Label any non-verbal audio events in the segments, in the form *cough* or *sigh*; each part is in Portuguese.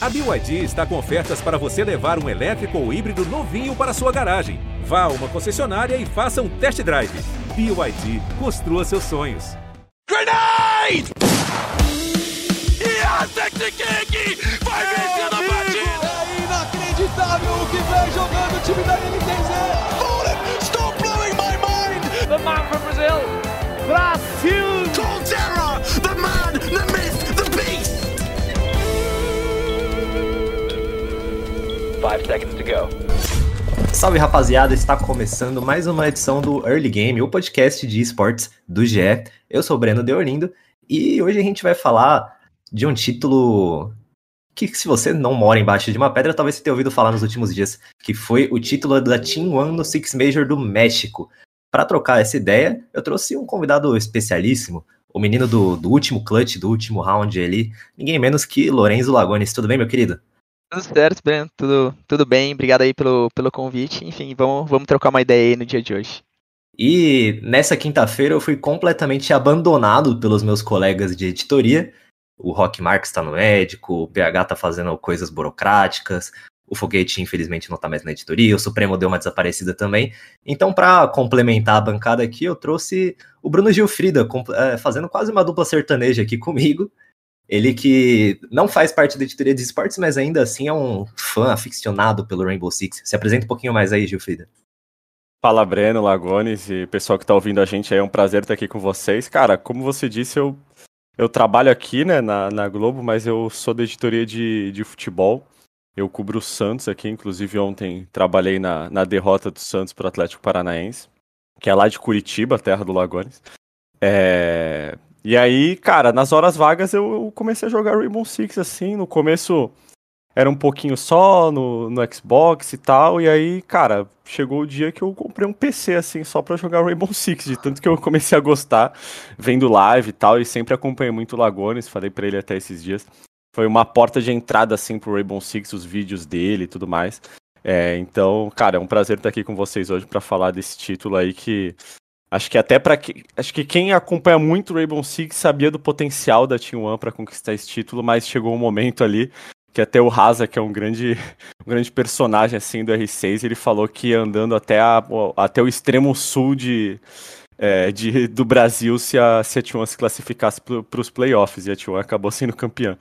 A BYD está com ofertas para você levar um elétrico ou híbrido novinho para sua garagem. Vá a uma concessionária e faça um test drive. BYD, construa seus sonhos. Grenade! Yasekiki vai vencer a partida! É inacreditável o que vem jogando o time da NTZ! Hold Stop blowing my mind! The man from Brazil! Brasil! Colterra! The man, the myth, Five seconds to go. Salve rapaziada, está começando mais uma edição do Early Game, o podcast de esportes do GE. Eu sou o Breno Deolindo e hoje a gente vai falar de um título que, se você não mora embaixo de uma pedra, talvez você tenha ouvido falar nos últimos dias, que foi o título da Team One no Six Major do México. Para trocar essa ideia, eu trouxe um convidado especialíssimo, o menino do, do último clutch, do último round ali, ninguém menos que Lorenzo Lagones. Tudo bem, meu querido? Tudo certo, Breno, tudo, tudo bem, obrigado aí pelo, pelo convite. Enfim, vamos, vamos trocar uma ideia aí no dia de hoje. E nessa quinta-feira eu fui completamente abandonado pelos meus colegas de editoria. O Rock Marx está no médico, o PH tá fazendo coisas burocráticas, o Foguete infelizmente não tá mais na editoria, o Supremo deu uma desaparecida também. Então, para complementar a bancada aqui, eu trouxe o Bruno Gilfrida, é, fazendo quase uma dupla sertaneja aqui comigo. Ele que não faz parte da editoria de esportes, mas ainda assim é um fã aficionado pelo Rainbow Six. Se apresenta um pouquinho mais aí, Gilfrida. Fala, Breno, Lagones e pessoal que tá ouvindo a gente é um prazer estar aqui com vocês. Cara, como você disse, eu, eu trabalho aqui, né, na, na Globo, mas eu sou da editoria de, de futebol. Eu cubro o Santos aqui, inclusive ontem trabalhei na, na derrota do Santos pro Atlético Paranaense, que é lá de Curitiba, terra do Lagones. É, e aí, cara, nas horas vagas eu comecei a jogar Rainbow Six, assim, no começo era um pouquinho só no, no Xbox e tal, e aí, cara, chegou o dia que eu comprei um PC, assim, só pra jogar Rainbow *laughs* Six, de tanto que eu comecei a gostar, vendo live e tal, e sempre acompanhei muito o Lagones, falei pra ele até esses dias. Foi uma porta de entrada, assim, pro Rainbow Six, os vídeos dele e tudo mais. É, então, cara, é um prazer estar aqui com vocês hoje para falar desse título aí que Acho que até para que acho que quem acompanha muito Rainbow Six sabia do potencial da Team One para conquistar esse título, mas chegou um momento ali que até o Raza, que é um grande, *laughs* um grande personagem assim do R6, ele falou que andando até, a, até o extremo sul de, é, de, do Brasil se a, se a T1 se classificasse para os playoffs e a T1 acabou sendo campeã.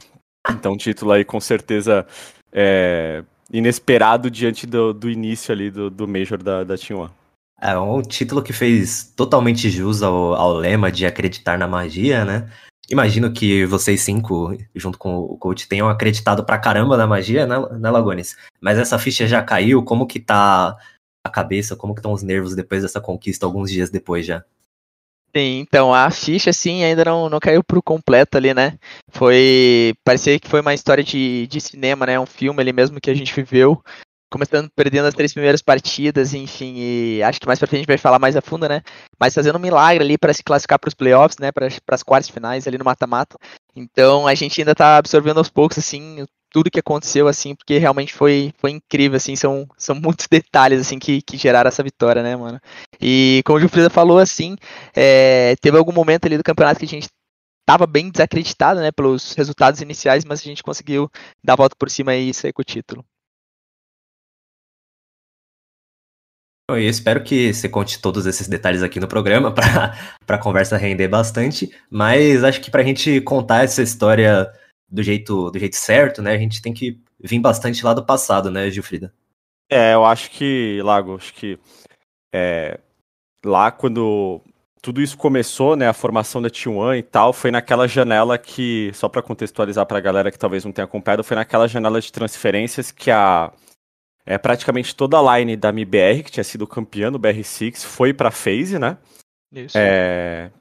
Então, título aí com certeza é, inesperado diante do, do início ali do, do Major da, da T1. É um título que fez totalmente jus ao, ao lema de acreditar na magia, né? Imagino que vocês cinco, junto com o coach, tenham acreditado pra caramba na magia, né, né Lagones? Mas essa ficha já caiu, como que tá a cabeça, como que estão os nervos depois dessa conquista, alguns dias depois já? Sim, então a ficha, sim, ainda não, não caiu pro completo ali, né? Foi. Parecia que foi uma história de, de cinema, né? Um filme ali mesmo que a gente viveu começando perdendo as três primeiras partidas, enfim, e acho que mais pra frente a gente vai falar mais a fundo, né? Mas fazendo um milagre ali para se classificar para os playoffs, né? Para as quartas finais ali no mata-mata. Então a gente ainda tá absorvendo aos poucos, assim, tudo que aconteceu, assim, porque realmente foi, foi incrível, assim, são, são *laughs* muitos detalhes, assim, que, que geraram essa vitória, né, mano? E como o Gilfrida falou, assim, é, teve algum momento ali do campeonato que a gente tava bem desacreditado, né, pelos resultados iniciais, mas a gente conseguiu dar a volta por cima e sair com o título. Eu espero que você conte todos esses detalhes aqui no programa *laughs* para a conversa render bastante, mas acho que para a gente contar essa história do jeito, do jeito certo, né, a gente tem que vir bastante lá do passado, né, Gilfrida? É, eu acho que, Lago, acho que é, lá quando tudo isso começou, né, a formação da T1 e tal, foi naquela janela que, só para contextualizar para a galera que talvez não tenha acompanhado, foi naquela janela de transferências que a é, praticamente toda a line da MBR, que tinha sido campeã no BR6, foi pra FaZe, né? Isso. É,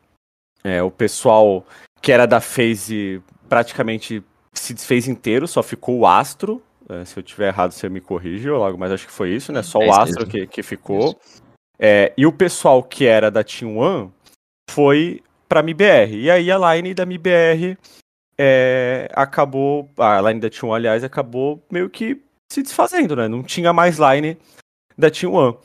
é, o pessoal que era da FaZe praticamente se desfez inteiro, só ficou o Astro. É, se eu tiver errado, você me corrige, logo, mas acho que foi isso, né? Só é o Astro que, que ficou. É, e o pessoal que era da Team One foi pra MBR. E aí a line da MBR é, acabou. A line da Team One, aliás, acabou meio que se desfazendo, né? Não tinha mais line da Team One.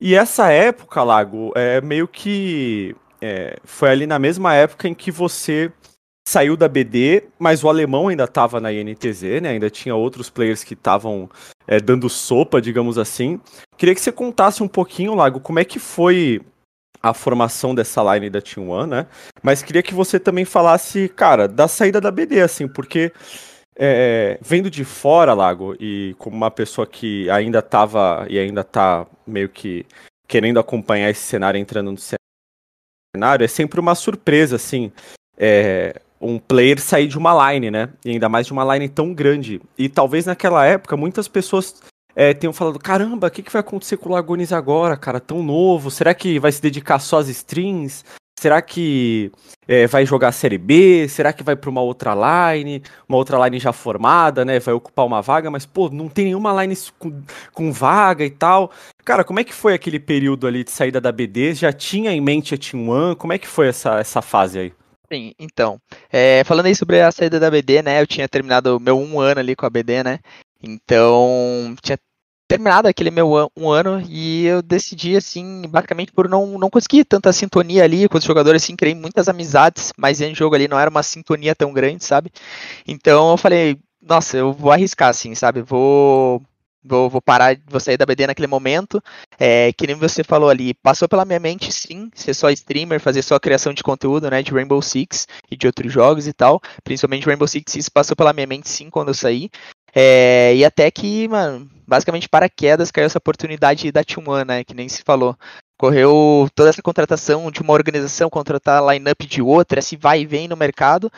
E essa época, Lago, é meio que é, foi ali na mesma época em que você saiu da BD, mas o alemão ainda estava na INTZ, né? Ainda tinha outros players que estavam é, dando sopa, digamos assim. Queria que você contasse um pouquinho, Lago, como é que foi a formação dessa line da Team One, né? Mas queria que você também falasse, cara, da saída da BD, assim, porque é, vendo de fora, Lago, e como uma pessoa que ainda estava e ainda está meio que querendo acompanhar esse cenário, entrando no cenário, é sempre uma surpresa, assim. É, um player sair de uma line, né? E ainda mais de uma line tão grande. E talvez naquela época muitas pessoas é, tenham falado: caramba, o que, que vai acontecer com o Lagones agora, cara? Tão novo? Será que vai se dedicar só às strings? Será que é, vai jogar a Série B? Será que vai para uma outra line? Uma outra line já formada, né? Vai ocupar uma vaga, mas, pô, não tem nenhuma line com, com vaga e tal. Cara, como é que foi aquele período ali de saída da BD? Já tinha em mente a Team One? Como é que foi essa, essa fase aí? Sim, então, é, falando aí sobre a saída da BD, né, eu tinha terminado meu um ano ali com a BD, né, então tinha terminado aquele meu um ano e eu decidi, assim, basicamente por não, não conseguir tanta sintonia ali com os jogadores, assim, criei muitas amizades, mas em jogo ali não era uma sintonia tão grande, sabe, então eu falei, nossa, eu vou arriscar, assim, sabe, vou Vou, vou parar, vou sair da BD naquele momento. É, que nem você falou ali, passou pela minha mente sim, ser só streamer, fazer só criação de conteúdo, né, de Rainbow Six e de outros jogos e tal. Principalmente Rainbow Six, isso passou pela minha mente sim quando eu saí. É, e até que, mano, basicamente para quedas caiu essa oportunidade da Team One, né, que nem se falou. Correu toda essa contratação de uma organização, contratar a line-up de outra, esse vai e vem no mercado.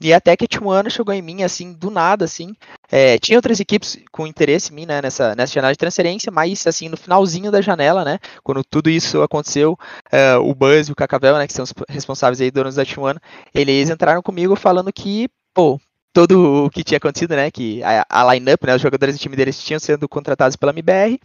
E até que um ano chegou em mim, assim, do nada, assim. É, tinha outras equipes com interesse em mim, né, nessa, nessa janela de transferência, mas, assim, no finalzinho da janela, né, quando tudo isso aconteceu, uh, o Buzz e o Cacavel, né, que são os responsáveis aí, donos da Team One, eles entraram comigo falando que, pô, todo o que tinha acontecido, né? Que a, a line-up, né? Os jogadores do time deles tinham sendo contratados pela MBR,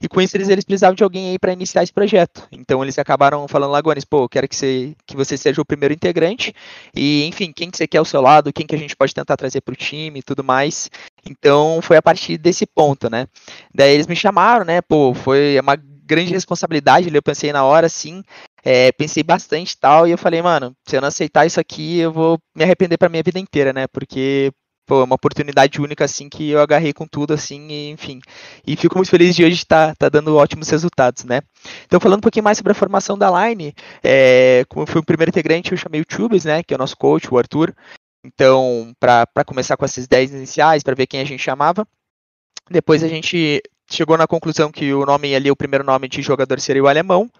e com isso eles, eles precisavam de alguém aí para iniciar esse projeto. Então eles acabaram falando, Lagones, pô, quero que você, que você seja o primeiro integrante, e enfim, quem que você quer ao seu lado, quem que a gente pode tentar trazer para o time e tudo mais. Então foi a partir desse ponto, né? Daí eles me chamaram, né? Pô, foi uma grande responsabilidade, eu pensei na hora, sim, é, pensei bastante tal, e eu falei, mano, se eu não aceitar isso aqui, eu vou me arrepender pra minha vida inteira, né? Porque, pô, é uma oportunidade única, assim, que eu agarrei com tudo, assim, e, enfim. E fico muito feliz de hoje estar tá, tá dando ótimos resultados, né? Então, falando um pouquinho mais sobre a formação da Line, é, como eu fui o primeiro integrante, eu chamei o Tubes, né? Que é o nosso coach, o Arthur. Então, para começar com esses 10 iniciais, para ver quem a gente chamava. Depois a gente chegou na conclusão que o nome ali, o primeiro nome de jogador seria o alemão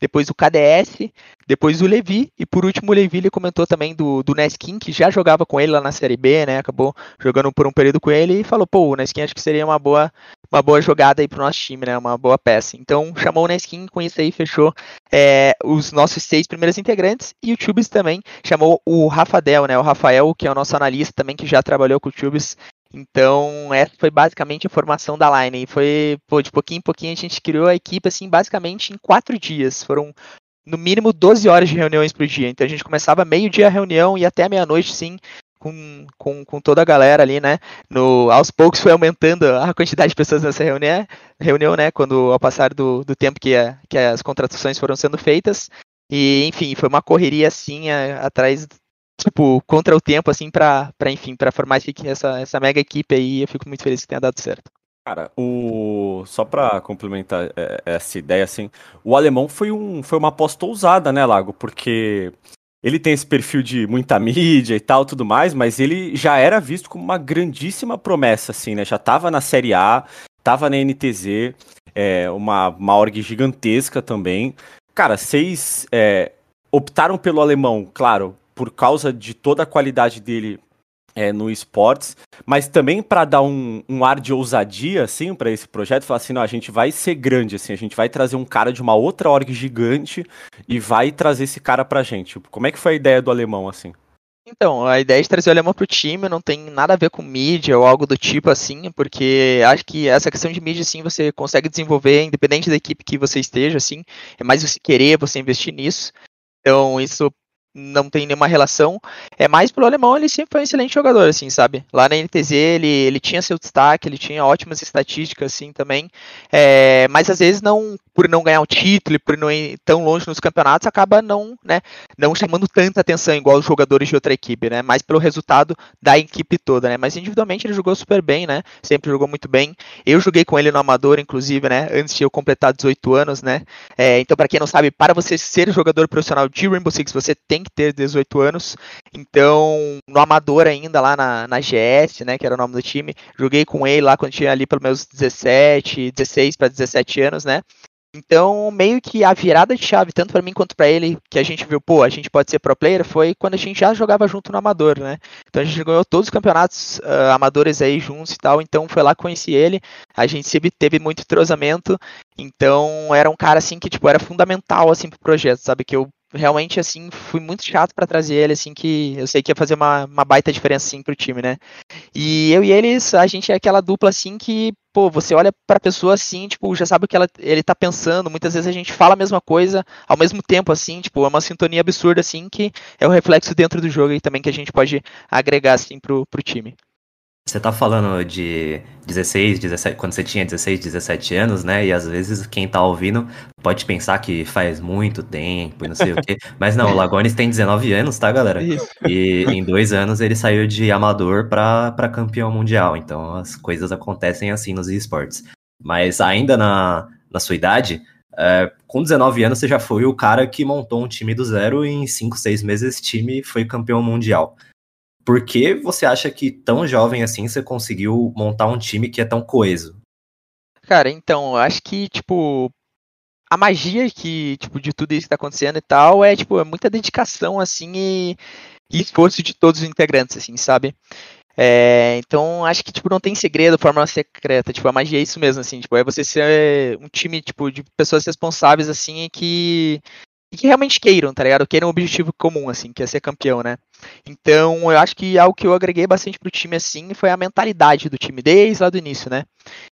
depois o KDS, depois o Levi, e por último o Levi ele comentou também do, do Neskin, que já jogava com ele lá na Série B, né? Acabou jogando por um período com ele e falou, pô, o Neskin acho que seria uma boa, uma boa jogada aí pro nosso time, né? Uma boa peça. Então chamou o Neskin, com isso aí fechou é, os nossos seis primeiros integrantes, e o Tubes também chamou o Rafael, né? O Rafael, que é o nosso analista também, que já trabalhou com o Tubes então, essa foi basicamente a formação da Line. E foi, pô, de pouquinho em pouquinho a gente criou a equipe, assim, basicamente em quatro dias. Foram, no mínimo, 12 horas de reuniões por dia. Então, a gente começava meio-dia a reunião e até meia-noite, sim, com, com, com, toda a galera ali, né? No, aos poucos foi aumentando a quantidade de pessoas nessa reunião, reunião né? Quando, ao passar do, do tempo que, a, que as contratações foram sendo feitas. E, enfim, foi uma correria, assim, a, atrás tipo, contra o tempo, assim, pra, pra enfim, pra formar essa, essa mega equipe aí, eu fico muito feliz que tenha dado certo. Cara, o... só pra complementar é, essa ideia, assim, o alemão foi, um, foi uma aposta ousada, né, Lago? Porque ele tem esse perfil de muita mídia e tal, tudo mais, mas ele já era visto como uma grandíssima promessa, assim, né? Já tava na Série A, tava na NTZ, é, uma, uma org gigantesca também. Cara, vocês é, optaram pelo alemão, claro, por causa de toda a qualidade dele é, no esportes, mas também para dar um, um, ar de ousadia, assim, para esse projeto, falar assim, não, a gente vai ser grande, assim, a gente vai trazer um cara de uma outra org gigante e vai trazer esse cara pra gente. Como é que foi a ideia do alemão, assim? Então, a ideia de trazer o alemão pro time não tem nada a ver com mídia ou algo do tipo assim, porque acho que essa questão de mídia, assim, você consegue desenvolver independente da equipe que você esteja, assim, é mais você querer, você investir nisso. Então, isso não tem nenhuma relação. É mais pelo alemão, ele sempre foi um excelente jogador, assim, sabe? Lá na NTZ ele, ele tinha seu destaque, ele tinha ótimas estatísticas, assim, também. É, mas às vezes não, por não ganhar um título, por não ir tão longe nos campeonatos, acaba não, né, não chamando tanta atenção igual os jogadores de outra equipe, né? Mais pelo resultado da equipe toda, né? Mas individualmente ele jogou super bem, né? Sempre jogou muito bem. Eu joguei com ele no amador, inclusive, né? Antes de eu completar 18 anos, né? É, então, para quem não sabe, para você ser jogador profissional de Rainbow Six, você tem que ter 18 anos. Então, no amador ainda, lá na, na GS, né, que era o nome do time, joguei com ele lá quando tinha ali pelos meus 17, 16 para 17 anos, né? Então, meio que a virada de chave, tanto para mim quanto para ele, que a gente viu, pô, a gente pode ser pro player, foi quando a gente já jogava junto no amador, né? Então a gente ganhou todos os campeonatos uh, amadores aí juntos e tal, então foi lá conheci ele, a gente sempre teve muito entrosamento, então era um cara assim que tipo era fundamental assim pro projeto, sabe que eu realmente, assim, fui muito chato para trazer ele, assim, que eu sei que ia fazer uma, uma baita diferença, assim, pro time, né? E eu e eles, a gente é aquela dupla, assim, que, pô, você olha pra pessoa, assim, tipo, já sabe o que ela, ele tá pensando, muitas vezes a gente fala a mesma coisa ao mesmo tempo, assim, tipo, é uma sintonia absurda, assim, que é o reflexo dentro do jogo e também que a gente pode agregar, assim, pro, pro time. Você tá falando de 16, 17, quando você tinha 16, 17 anos, né? E às vezes quem tá ouvindo pode pensar que faz muito tempo e não sei o quê. *laughs* Mas não, o Lagones tem 19 anos, tá, galera? Isso. E em dois anos ele saiu de amador pra, pra campeão mundial. Então as coisas acontecem assim nos esportes. Mas ainda na, na sua idade, é, com 19 anos você já foi o cara que montou um time do zero e em 5, 6 meses esse time foi campeão mundial. Por que você acha que tão jovem assim você conseguiu montar um time que é tão coeso? Cara, então, eu acho que, tipo, a magia que, tipo, de tudo isso que tá acontecendo e tal é, tipo, é muita dedicação, assim, e, e esforço de todos os integrantes, assim, sabe? É, então, acho que, tipo, não tem segredo, fórmula secreta, tipo, a magia é isso mesmo, assim, tipo, é você ser um time, tipo, de pessoas responsáveis, assim, que e que realmente queiram, tá ligado? Queiram um objetivo comum, assim, que é ser campeão, né? Então, eu acho que algo que eu agreguei bastante pro time, assim, foi a mentalidade do time, desde lá do início, né?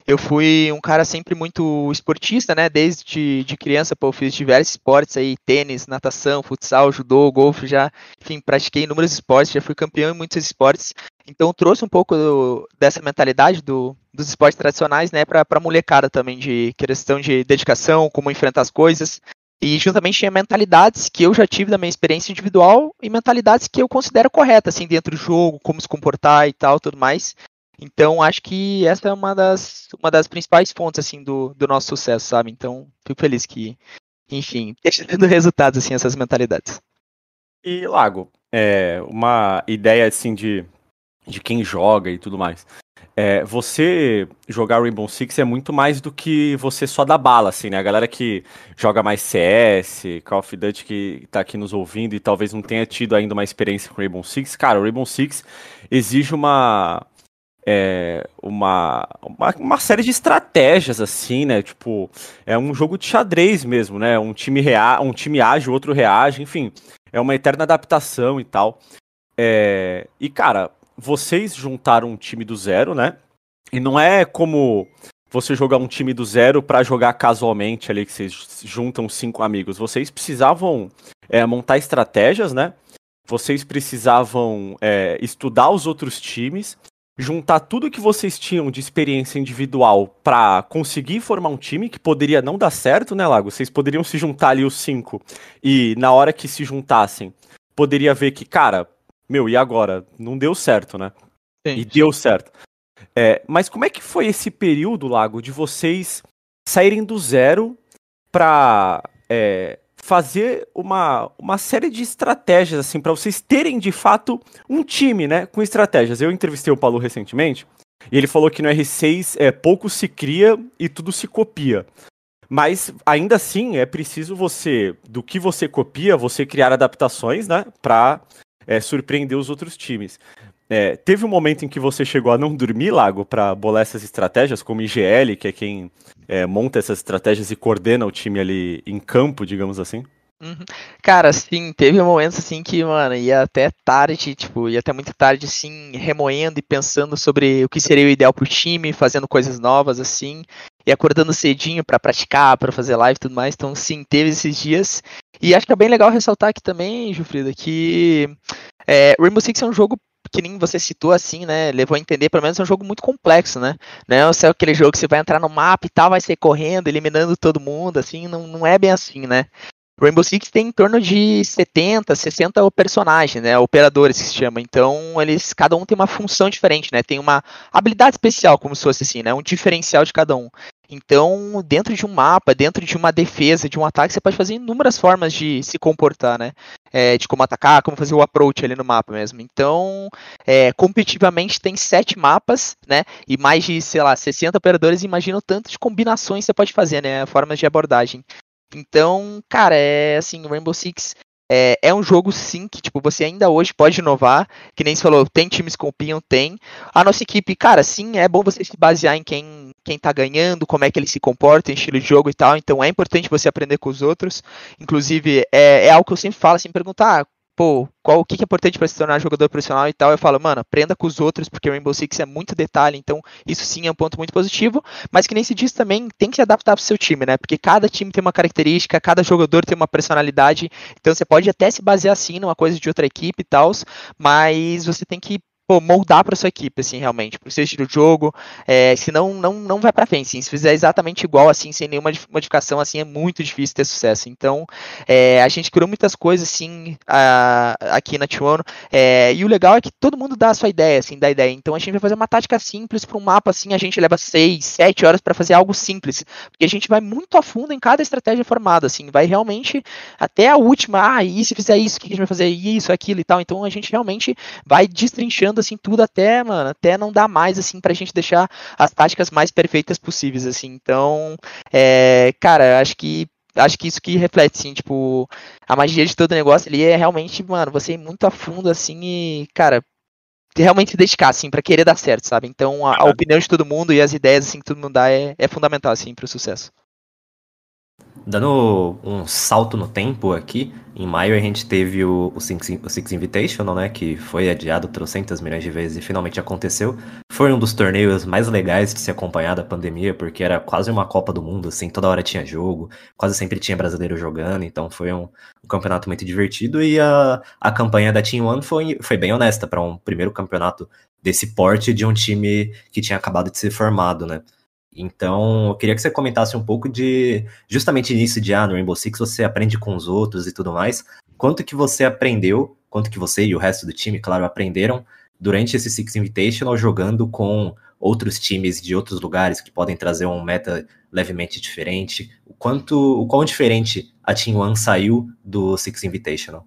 Eu fui um cara sempre muito esportista, né? Desde de criança, pô, eu fiz diversos esportes aí, tênis, natação, futsal, judô, golfe, já, enfim, pratiquei inúmeros esportes, já fui campeão em muitos esportes. Então, trouxe um pouco do, dessa mentalidade do, dos esportes tradicionais, né, pra, pra molecada também, de questão de dedicação, como enfrentar as coisas, e juntamente tinha mentalidades que eu já tive da minha experiência individual e mentalidades que eu considero corretas, assim, dentro do jogo, como se comportar e tal, tudo mais. Então, acho que essa é uma das, uma das principais fontes, assim, do, do nosso sucesso, sabe? Então, fico feliz que, enfim, *laughs* esteja dando resultados, assim, essas mentalidades. E, Lago, é, uma ideia, assim, de, de quem joga e tudo mais. É, você jogar Rainbow Six é muito mais do que você só dar bala, assim, né? A galera que joga mais CS, Call of Duty que tá aqui nos ouvindo e talvez não tenha tido ainda uma experiência com Rainbow Six, cara, o Rainbow Six exige uma, é, uma, uma, uma, série de estratégias, assim, né? Tipo, é um jogo de xadrez mesmo, né? Um time, rea um time age, o outro reage, enfim, é uma eterna adaptação e tal. É, e, cara, vocês juntaram um time do zero, né? E não é como você jogar um time do zero para jogar casualmente ali, que vocês juntam cinco amigos. Vocês precisavam é, montar estratégias, né? Vocês precisavam é, estudar os outros times, juntar tudo que vocês tinham de experiência individual para conseguir formar um time que poderia não dar certo, né, Lago? Vocês poderiam se juntar ali os cinco e na hora que se juntassem, poderia ver que, cara, meu, e agora? Não deu certo, né? Sim, e sim. deu certo. É, mas como é que foi esse período, Lago, de vocês saírem do zero para é, fazer uma, uma série de estratégias, assim, para vocês terem de fato um time, né, com estratégias. Eu entrevistei o Paulo recentemente e ele falou que no R6 é, pouco se cria e tudo se copia. Mas ainda assim é preciso você, do que você copia, você criar adaptações, né, para é, surpreender os outros times. É, teve um momento em que você chegou a não dormir, Lago, para bolar essas estratégias, como IGL, que é quem é, monta essas estratégias e coordena o time ali em campo, digamos assim? Uhum. Cara, sim, teve momentos assim que, mano, ia até tarde, tipo, ia até muito tarde, assim, remoendo e pensando sobre o que seria o ideal pro time, fazendo coisas novas, assim. E acordando cedinho para praticar, para fazer live e tudo mais. Então, sim, teve esses dias. E acho que é bem legal ressaltar aqui também, Jufrida, que é, Rainbow Six é um jogo que nem você citou assim, né? Levou a entender, pelo menos é um jogo muito complexo, né? Não é aquele jogo que você vai entrar no mapa e tal, vai sair correndo, eliminando todo mundo, assim, não, não é bem assim, né? Rainbow Six tem em torno de 70, 60 personagens, né, operadores que se chama. Então, eles cada um tem uma função diferente, né? Tem uma habilidade especial, como se fosse assim, né? Um diferencial de cada um. Então, dentro de um mapa, dentro de uma defesa, de um ataque, você pode fazer inúmeras formas de se comportar, né? É, de como atacar, como fazer o approach ali no mapa mesmo. Então, é, competitivamente tem sete mapas, né? E mais de, sei lá, 60 operadores. Imagina o tanto de combinações você pode fazer, né? Formas de abordagem. Então, cara, é assim, Rainbow Six é, é, um jogo sim que tipo você ainda hoje pode inovar, que nem você falou, tem times que copiam, tem. A nossa equipe, cara, sim, é bom você se basear em quem quem tá ganhando, como é que ele se comporta, em estilo de jogo e tal. Então é importante você aprender com os outros. Inclusive, é, é algo que eu sempre falo, assim, perguntar, ah, pô, qual o que é importante para se tornar jogador profissional e tal, eu falo, mano, aprenda com os outros, porque Rainbow Six é muito detalhe, então isso sim é um ponto muito positivo, mas que nem se diz também, tem que se adaptar pro seu time, né? Porque cada time tem uma característica, cada jogador tem uma personalidade, então você pode até se basear assim numa coisa de outra equipe e tal, mas você tem que pô, moldar para sua equipe, assim, realmente, para o seu estilo de jogo, é, senão não, não vai para frente, assim, se fizer exatamente igual, assim, sem nenhuma modificação, assim, é muito difícil ter sucesso, então, é, a gente criou muitas coisas, assim, a, aqui na T1, é, e o legal é que todo mundo dá a sua ideia, assim, dá ideia, então a gente vai fazer uma tática simples para um mapa, assim, a gente leva 6, 7 horas para fazer algo simples, porque a gente vai muito a fundo em cada estratégia formada, assim, vai realmente até a última, ah, e se fizer isso, o que a gente vai fazer? Isso, aquilo e tal, então a gente realmente vai destrinchando assim tudo até, mano, até não dá mais assim pra gente deixar as táticas mais perfeitas possíveis assim. Então, é, cara, acho que acho que isso que reflete assim, tipo, a magia de todo negócio ali é realmente, mano, você ir muito a fundo assim e, cara, realmente se dedicar, assim, para querer dar certo, sabe? Então, a, a, opinião de todo mundo e as ideias, assim, que todo mundo dá é, é fundamental, assim, pro sucesso. Dando um salto no tempo aqui, em maio a gente teve o, o, Six, o Six Invitational, né, que foi adiado trocentas milhões de vezes e finalmente aconteceu. Foi um dos torneios mais legais de se acompanhar da pandemia, porque era quase uma Copa do Mundo, assim, toda hora tinha jogo, quase sempre tinha brasileiro jogando, então foi um, um campeonato muito divertido e a, a campanha da Team One foi, foi bem honesta para um primeiro campeonato desse porte de um time que tinha acabado de ser formado, né. Então, eu queria que você comentasse um pouco de justamente nisso de ah, Rainbow Six você aprende com os outros e tudo mais. Quanto que você aprendeu, quanto que você e o resto do time, claro, aprenderam durante esse Six Invitational jogando com outros times de outros lugares que podem trazer um meta levemente diferente. O quanto, o quão diferente a Team One saiu do Six Invitational?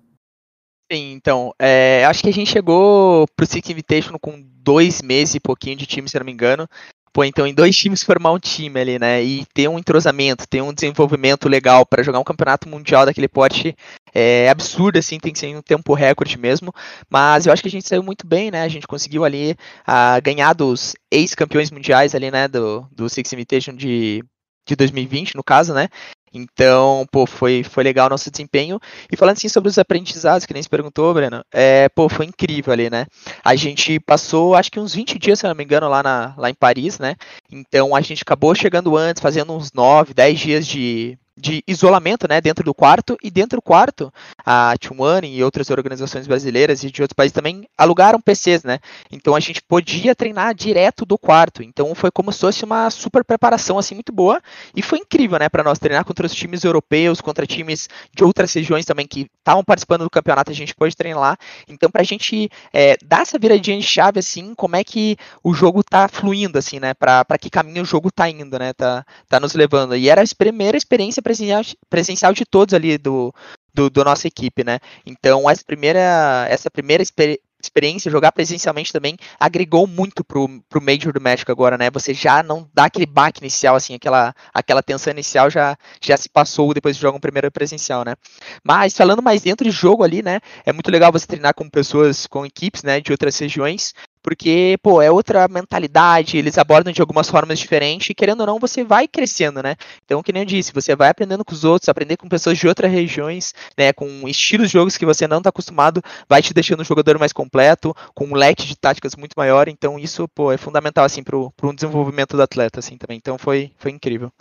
Sim, então, é, acho que a gente chegou pro Six Invitational com dois meses e pouquinho de time, se não me engano. Pô, então em dois times formar um time ali, né? E ter um entrosamento, ter um desenvolvimento legal para jogar um campeonato mundial daquele porte é absurdo, assim, tem que ser um tempo recorde mesmo. Mas eu acho que a gente saiu muito bem, né? A gente conseguiu ali a, ganhar dos ex-campeões mundiais ali, né? Do, do Six Invitation de, de 2020, no caso, né? Então, pô, foi, foi legal o nosso desempenho. E falando assim sobre os aprendizados, que nem se perguntou, Breno, é, pô, foi incrível ali, né? A gente passou, acho que uns 20 dias, se não me engano, lá, na, lá em Paris, né? Então a gente acabou chegando antes, fazendo uns 9, 10 dias de, de isolamento, né, dentro do quarto, e dentro do quarto, a One e outras organizações brasileiras e de outros países também alugaram PCs, né, então a gente podia treinar direto do quarto, então foi como se fosse uma super preparação, assim, muito boa, e foi incrível, né, para nós treinar contra os times europeus, contra times de outras regiões também que estavam participando do campeonato, a gente pôde treinar lá, então pra gente é, dar essa viradinha de chave, assim, como é que o jogo tá fluindo, assim, né, pra que caminho o jogo tá indo, né, tá, tá nos levando, e era a primeira experiência presencial, presencial de todos ali do, do, do, nossa equipe, né? Então essa primeira, essa primeira experiência experiência, jogar presencialmente também agregou muito pro, pro Major do México agora, né? Você já não dá aquele baque inicial, assim, aquela, aquela tensão inicial já, já se passou depois de jogar um primeiro presencial, né? Mas falando mais dentro de jogo ali, né? É muito legal você treinar com pessoas, com equipes, né? De outras regiões, porque, pô, é outra mentalidade, eles abordam de algumas formas diferentes, e querendo ou não, você vai crescendo, né? Então, que nem eu disse, você vai aprendendo com os outros, aprender com pessoas de outras regiões, né, com estilos de jogos que você não está acostumado, vai te deixando um jogador mais completo, com um leque de táticas muito maior, então isso, pô, é fundamental, assim, pro um desenvolvimento do atleta, assim, também. Então, foi, foi incrível.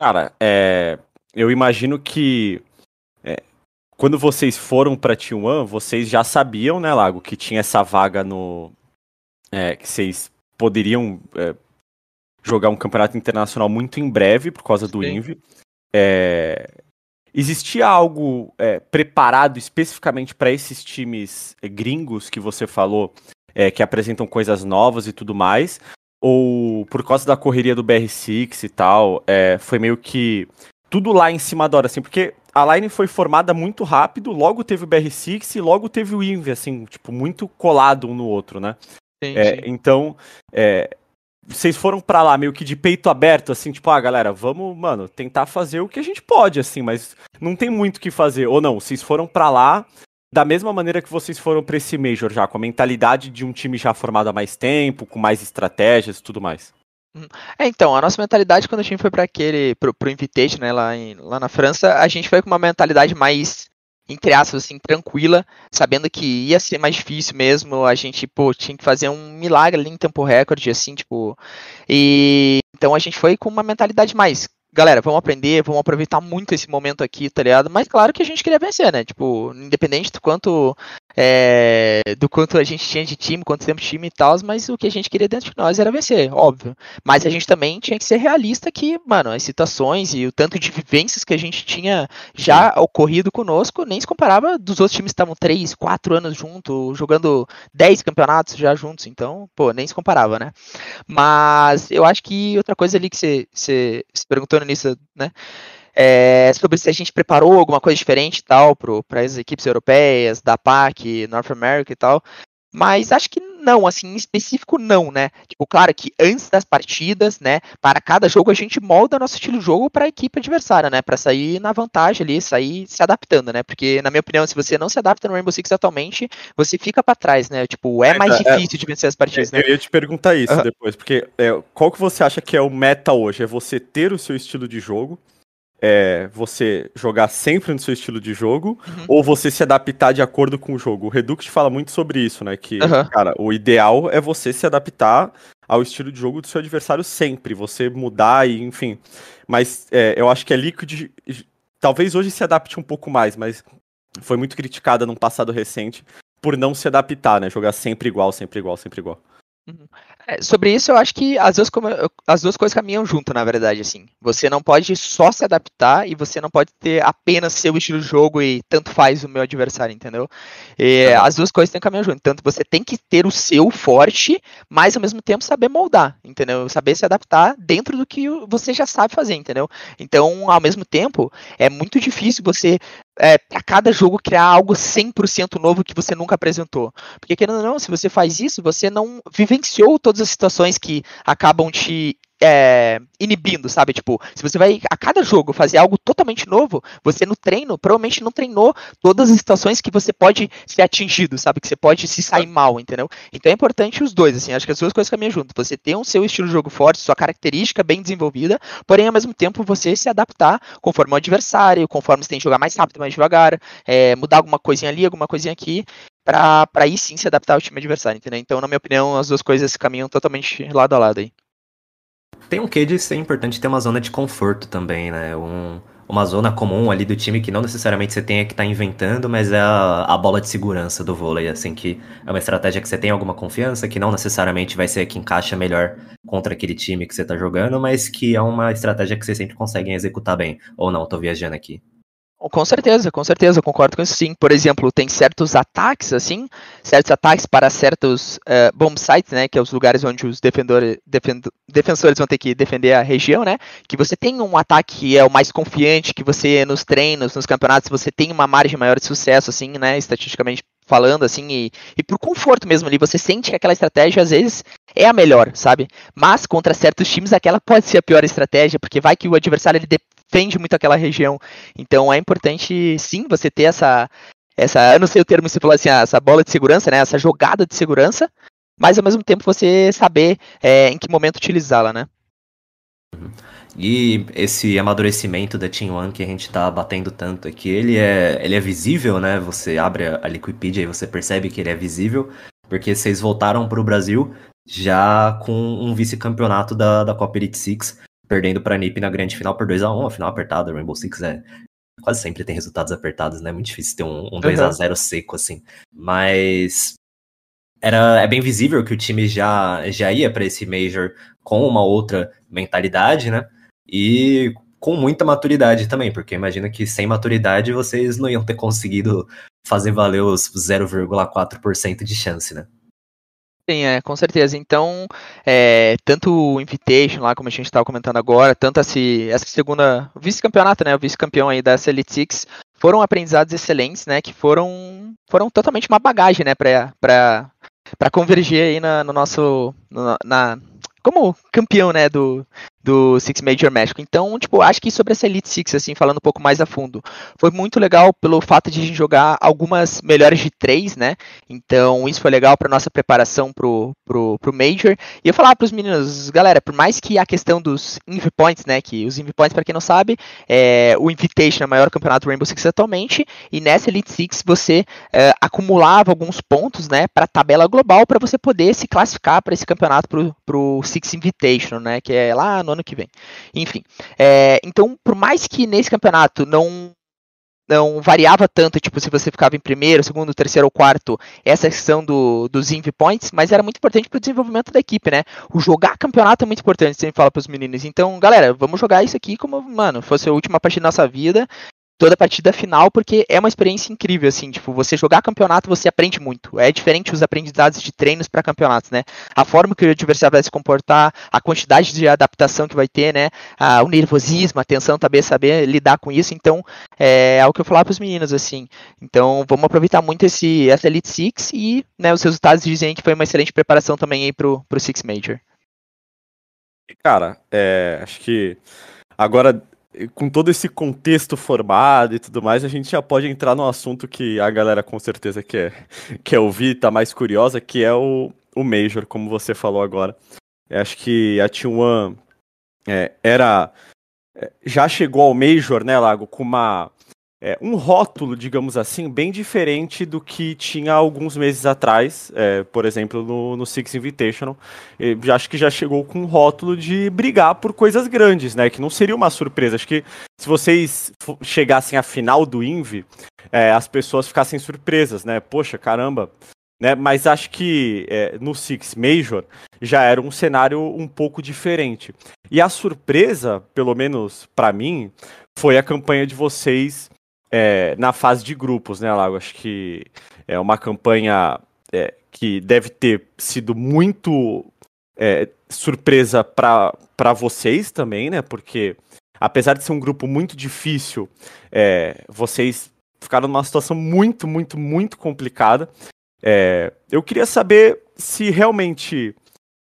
Cara, é, eu imagino que quando vocês foram para T1, vocês já sabiam, né, Lago, que tinha essa vaga no. É, que vocês poderiam é, jogar um campeonato internacional muito em breve por causa do Sim. Invi. É, existia algo é, preparado especificamente para esses times é, gringos que você falou, é, que apresentam coisas novas e tudo mais? Ou por causa da correria do BR6 e tal, foi meio que tudo lá em cima da hora, assim, porque a line foi formada muito rápido, logo teve o BR6 e logo teve o Invi, assim, tipo, muito colado um no outro, né? Sim, É, sim. então, é, vocês foram pra lá meio que de peito aberto, assim, tipo, ah, galera, vamos, mano, tentar fazer o que a gente pode, assim, mas não tem muito o que fazer. Ou não, vocês foram pra lá da mesma maneira que vocês foram pra esse Major já, com a mentalidade de um time já formado há mais tempo, com mais estratégias e tudo mais. É, então, a nossa mentalidade quando a gente foi para aquele, pro, pro Invitation, né, lá, em, lá na França, a gente foi com uma mentalidade mais, entre aspas, assim, tranquila, sabendo que ia ser mais difícil mesmo, a gente, pô, tinha que fazer um milagre ali em tempo recorde, assim, tipo, e então a gente foi com uma mentalidade mais, galera, vamos aprender, vamos aproveitar muito esse momento aqui, tá ligado? Mas claro que a gente queria vencer, né, tipo, independente do quanto é, do quanto a gente tinha de time, quanto tempo de time e tal, mas o que a gente queria dentro de nós era vencer, óbvio. Mas a gente também tinha que ser realista que, mano, as situações e o tanto de vivências que a gente tinha já ocorrido conosco nem se comparava dos outros times que estavam 3, 4 anos juntos, jogando 10 campeonatos já juntos, então, pô, nem se comparava, né? Mas eu acho que outra coisa ali que você você- você perguntou no início, né? É, sobre se a gente preparou alguma coisa diferente e tal para as equipes europeias, da PAC, North America e tal. Mas acho que não, assim, em específico não, né? Tipo, claro que antes das partidas, né, para cada jogo a gente molda nosso estilo de jogo para a equipe adversária, né, para sair na vantagem ali, sair se adaptando, né? Porque na minha opinião, se você não se adapta no Rainbow Six atualmente, você fica para trás, né? Tipo, é mais É, é. difícil de vencer as partidas, né? Eu ia te perguntar isso Aham. depois, porque é, qual que você acha que é o meta hoje? É você ter o seu estilo de jogo, é você jogar sempre no seu estilo de jogo, Uhum. ou você se adaptar de acordo com o jogo? O Redux fala muito sobre isso, né? Que, Aham. cara, o ideal é você se adaptar ao estilo de jogo do seu adversário sempre, você mudar e, enfim. Mas é, eu acho que a Liquid talvez hoje se adapte um pouco mais, mas foi muito criticada num passado recente por não se adaptar, né? Jogar sempre igual, sempre igual, sempre igual. É, sobre isso, eu acho que as duas, as duas coisas caminham junto, na verdade, assim. Você não pode só se adaptar e você não pode ter apenas seu estilo de jogo e tanto faz o meu adversário, entendeu? E As duas coisas têm que caminhar junto. Tanto você tem que ter o seu forte, mas ao mesmo tempo saber moldar, entendeu? Saber se adaptar dentro do que você já sabe fazer, entendeu? Então, ao mesmo tempo, é muito difícil você é, para cada jogo criar algo 100% novo que você nunca apresentou. Porque querendo ou não, se você faz isso, você não vivenciou todas as situações que acabam te é, inibindo, sabe? Tipo, se você vai a cada jogo fazer algo totalmente novo, você no treino provavelmente não treinou todas as situações que você pode ser atingido, sabe? Que você pode se sair mal, entendeu? Então é importante os dois, assim, acho que as duas coisas caminham junto. Você ter um seu estilo de jogo forte, sua característica bem desenvolvida, porém ao mesmo tempo você se adaptar conforme o adversário, conforme você tem que jogar mais rápido, mais devagar, é, mudar alguma coisinha ali, alguma coisinha aqui, pra aí sim se adaptar ao time adversário, entendeu? Então, na minha opinião, as duas coisas caminham totalmente lado a lado aí. Tem um quê de ser importante ter uma zona de conforto também, né? Um, uma zona comum ali do time que não necessariamente você tenha que estar inventando, mas é a, a bola de segurança do vôlei, assim, que é uma estratégia que você tem alguma confiança, que não necessariamente vai ser a que encaixa melhor contra aquele time que você tá jogando, mas que é uma estratégia que vocês sempre conseguem executar bem. Ou não, tô viajando aqui. Com certeza, com certeza, concordo com isso sim. Por exemplo, tem certos ataques, assim, certos ataques para certos eh, bomb sites, né, que é os lugares onde os defendor, defend- defensores vão ter que defender a região, né, que você tem um ataque que é o mais confiante, que você nos treinos, nos campeonatos, você tem uma margem maior de sucesso, assim, né, estatisticamente falando, assim, e, e por conforto mesmo ali, você sente que aquela estratégia, às vezes, é a melhor, sabe? Mas contra certos times, aquela pode ser a pior estratégia, porque vai que o adversário ele defende muito aquela região. Então é importante, sim, você ter essa, essa, eu não sei o termo você falou assim, ah, essa bola de segurança, né? Essa jogada de segurança, mas ao mesmo tempo você saber é, em que momento utilizá-la, né? E esse amadurecimento da Team One que a gente tá batendo tanto aqui, ele é, ele é visível, né? Você abre a Liquipedia e você percebe que ele é visível, porque vocês voltaram para o Brasil já com um vice-campeonato da, da Copa Elite Six, perdendo para a NiP na grande final por 2 a 1 a final apertada. Rainbow Six é quase sempre tem resultados apertados, né? É muito difícil ter um, um 2 a 0 seco assim. Mas era é bem visível que o time já já ia para esse major com uma outra mentalidade, né? E com muita maturidade também, porque imagina que sem maturidade vocês não iam ter conseguido fazer valer os 0,4% de chance, né? Sim, é, com certeza. Então, é, tanto o Invitation lá, como a gente estava comentando agora, tanto esse, essa segunda vice-campeonato, né, o vice-campeão aí da Elite Six, foram aprendizados excelentes, né, que foram, foram totalmente uma bagagem, né, para convergir aí na, no nosso, no, na, como campeão, né, do, do Six Major México. Então, tipo, acho que sobre essa Elite Six, assim, falando um pouco mais a fundo, foi muito legal pelo fato de a gente jogar algumas melhores de três, né? Então, isso foi legal para nossa preparação pro, pro, pro Major. E eu falar para os meninos, galera, por mais que a questão dos Invi Points, né, que os Invi Points, para quem não sabe, é o Invitation é o maior campeonato do Rainbow Six atualmente, e nessa Elite Six você é, acumulava alguns pontos, né, para tabela global para você poder se classificar para esse campeonato pro, pro Six Invitation, né, que é lá no ano que vem. Enfim, é, então, por mais que nesse campeonato não não variava tanto, tipo, se você ficava em primeiro, segundo, terceiro ou quarto, essa questão do, dos inv points, mas era muito importante para o desenvolvimento da equipe, né? O jogar campeonato é muito importante, sempre fala para os meninos. Então, galera, vamos jogar isso aqui como, mano, fosse a última partida da nossa vida toda a partida final, porque é uma experiência incrível, assim, tipo, você jogar campeonato, você aprende muito. É diferente os aprendizados de treinos para campeonatos, né? A forma que o adversário vai se comportar, a quantidade de adaptação que vai ter, né? Ah, o nervosismo, a tensão, também saber lidar com isso. Então, é, é o que eu falava para os meninos, assim. Então, vamos aproveitar muito esse, essa Elite Six e, né, os resultados dizem que foi uma excelente preparação também aí pro, pro Six Major. Cara, é, acho que agora com todo esse contexto formado e tudo mais, a gente já pode entrar no assunto que a galera com certeza quer, *laughs* quer ouvir, tá mais curiosa, que é o, o Major, como você falou agora. Eu acho que a T1 é, era. É, já chegou ao Major, né, Lago, com uma é, um rótulo, digamos assim, bem diferente do que tinha alguns meses atrás, é, por exemplo, no, no Six Invitational. Eu acho que já chegou com um rótulo de brigar por coisas grandes, né? Que não seria uma surpresa. Acho que se vocês chegassem à final do Inv, é, as pessoas ficassem surpresas, né? Poxa, caramba. Né? Mas acho que é, no Six Major já era um cenário um pouco diferente. E a surpresa, pelo menos para mim, foi a campanha de vocês é, na fase de grupos, né, Lago? Acho que é uma campanha é, que deve ter sido muito é, surpresa para vocês também, né? Porque apesar de ser um grupo muito difícil, é, vocês ficaram numa situação muito, muito, muito complicada. É, eu queria saber se realmente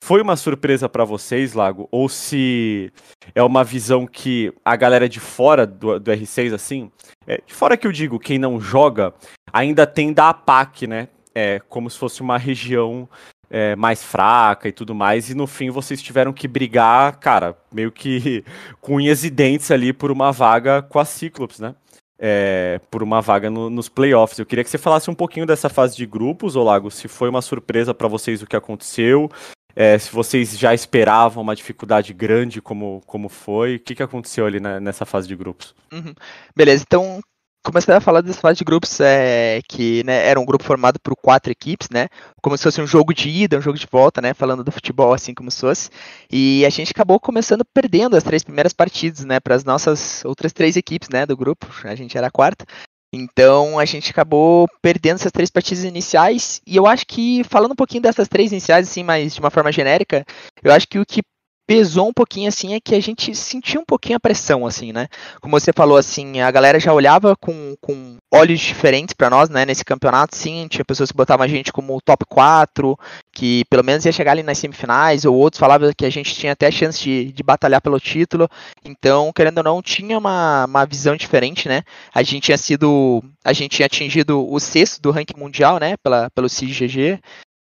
foi uma surpresa para vocês, Lago, ou se é uma visão que a galera de fora do, do R6, assim, é, de fora que eu digo, quem não joga, ainda tem da APAC, né? É, como se fosse uma região é, mais fraca e tudo mais, e no fim vocês tiveram que brigar, cara, meio que *laughs* com unhas e dentes ali por uma vaga com a Cyclops, né? É, por uma vaga no, nos playoffs. Eu queria que você falasse um pouquinho dessa fase de grupos, Olago, se foi uma surpresa para vocês o que aconteceu, é, se vocês já esperavam uma dificuldade grande como, como foi, o que, que aconteceu ali na, nessa fase de grupos? Uhum. Beleza, então começando a falar dessa fase de grupos é, que né, era um grupo formado por quatro equipes, né? Como se fosse um jogo de ida, um jogo de volta, né? Falando do futebol assim como se fosse. E a gente acabou começando perdendo as três primeiras partidas, né? Para as nossas outras três equipes, né? Do grupo. A gente era a quarta. Então a gente acabou perdendo essas três partidas iniciais. E eu acho que, falando um pouquinho dessas três iniciais, assim, mas de uma forma genérica, eu acho que o que pesou um pouquinho assim é que a gente sentiu um pouquinho a pressão assim, né? Como você falou assim, a galera já olhava com, com olhos diferentes para nós, né, nesse campeonato, sim, tinha pessoas que botavam a gente como top 4, que pelo menos ia chegar ali nas semifinais, ou outros falavam que a gente tinha até chance de, de batalhar pelo título. Então, querendo ou não, tinha uma, uma visão diferente, né? A gente tinha sido, a gente tinha atingido o sexto do ranking mundial, né, pela pelo CGG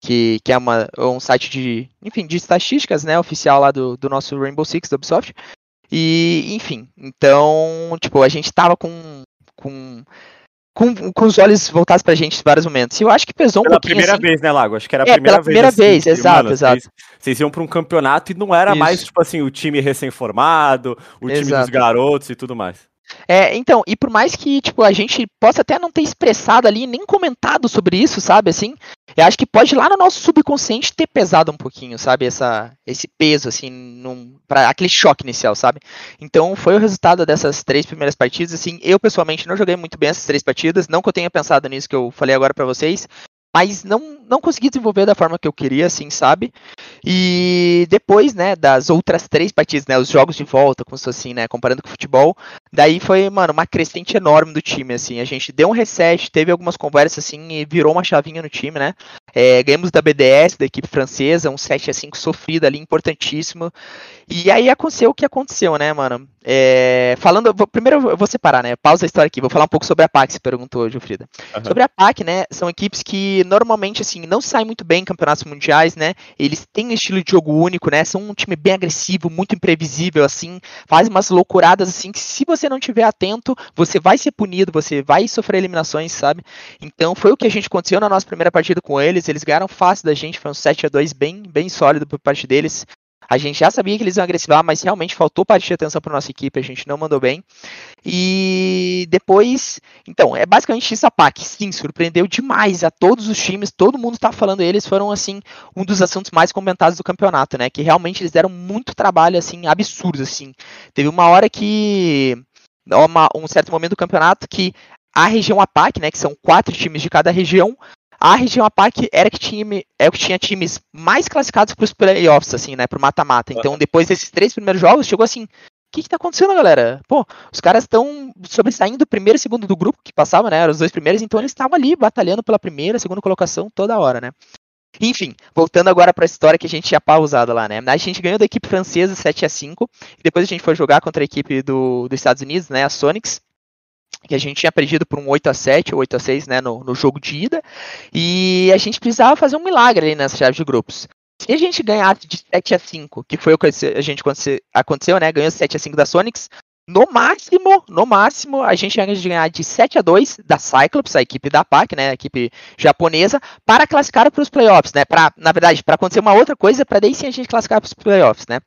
que, que é uma, um site de, enfim, de estatísticas, né, oficial lá do, do nosso Rainbow Six, da Ubisoft. E, enfim, então, tipo, a gente tava com, com, com, com os olhos voltados pra gente em vários momentos. E eu acho que pesou pela um pouquinho. primeira assim, vez, né, Lago? Acho que era a É, primeira pela vez. primeira assim, vez, que, exato, mano, exato. Vocês, vocês iam pra um campeonato e não era Isso. mais, tipo assim, o time recém-formado, o time dos Exato. garotos e tudo mais. É, então, e por mais que, tipo, a gente possa até não ter expressado ali, nem comentado sobre isso, sabe, assim, eu acho que pode lá no nosso subconsciente ter pesado um pouquinho, sabe, essa, esse peso, assim, num, pra aquele choque inicial, sabe. Então, foi o resultado dessas três primeiras partidas, assim, eu pessoalmente não joguei muito bem essas três partidas, não que eu tenha pensado nisso que eu falei agora pra vocês, mas não, não consegui desenvolver da forma que eu queria, assim, sabe? E depois, né, das outras três partidas, né, os jogos de volta, como se fosse assim, né, comparando com o futebol, daí foi, mano, uma crescente enorme do time, assim, a gente deu um reset, teve algumas conversas, assim, e virou uma chavinha no time, né, é, ganhamos da BDS, da equipe francesa, um 7 a 5 sofrido ali, importantíssimo, e aí aconteceu o que aconteceu, né, mano, é, falando, vou- primeiro eu vou separar, né, pausa a história aqui, vou falar um pouco sobre a PAC, você perguntou, Gilfrida. Aham. Sobre a PAC, né, são equipes que normalmente, assim, não saem muito bem em campeonatos mundiais, né, eles têm um estilo de jogo único, né, são um time bem agressivo, muito imprevisível, assim, fazem umas loucuradas, assim, que se você não tiver atento, você vai ser punido, você vai sofrer eliminações, sabe? Então, foi o que a gente aconteceu na nossa primeira partida com eles, eles ganharam fácil da gente, foi um 7 a 2 bem, bem sólido por parte deles. A gente já sabia que eles iam agressivar, mas realmente faltou parte de atenção para nossa equipe, a gente não mandou bem. E depois, então, é basicamente isso a PAC. Sim, surpreendeu demais a todos os times, todo mundo tá falando, eles foram assim um dos assuntos mais comentados do campeonato, né? Que realmente eles deram muito trabalho assim, absurdo assim. Teve uma hora que uma- um certo momento do campeonato que a região APAC, né, que são quatro times de cada região, a região APAC era que tinha, é o que tinha times mais classificados para os playoffs, assim, né, pro mata-mata. Então, depois desses três primeiros jogos, chegou assim, o que que tá acontecendo, galera? Pô, os caras estão sobressaindo do primeiro e segundo do grupo que passava, né, eram os dois primeiros, então eles estavam ali batalhando pela primeira, segunda colocação toda hora, né. Enfim, voltando agora para a história que a gente tinha pausado lá, né? A gente ganhou da equipe francesa 7 a 5 e depois a gente foi jogar contra a equipe do, dos Estados Unidos, né, a Sonics, que a gente tinha perdido por um 8 a 7 ou 8 a 6 né, no, no jogo de ida, e a gente precisava fazer um milagre ali nessa chave de grupos. Se a gente ganhasse de 7 a 5, que foi o que a gente aconteceu né, ganhou 7 a 5 da Sonics, no máximo, no máximo, a gente ia ganhar de 7 a 2 da Cyclops, a equipe da PAC, né, a equipe japonesa, para classificar para os playoffs, né? Pra, na verdade, para acontecer uma outra coisa, para daí sim a gente classificar para os playoffs, né?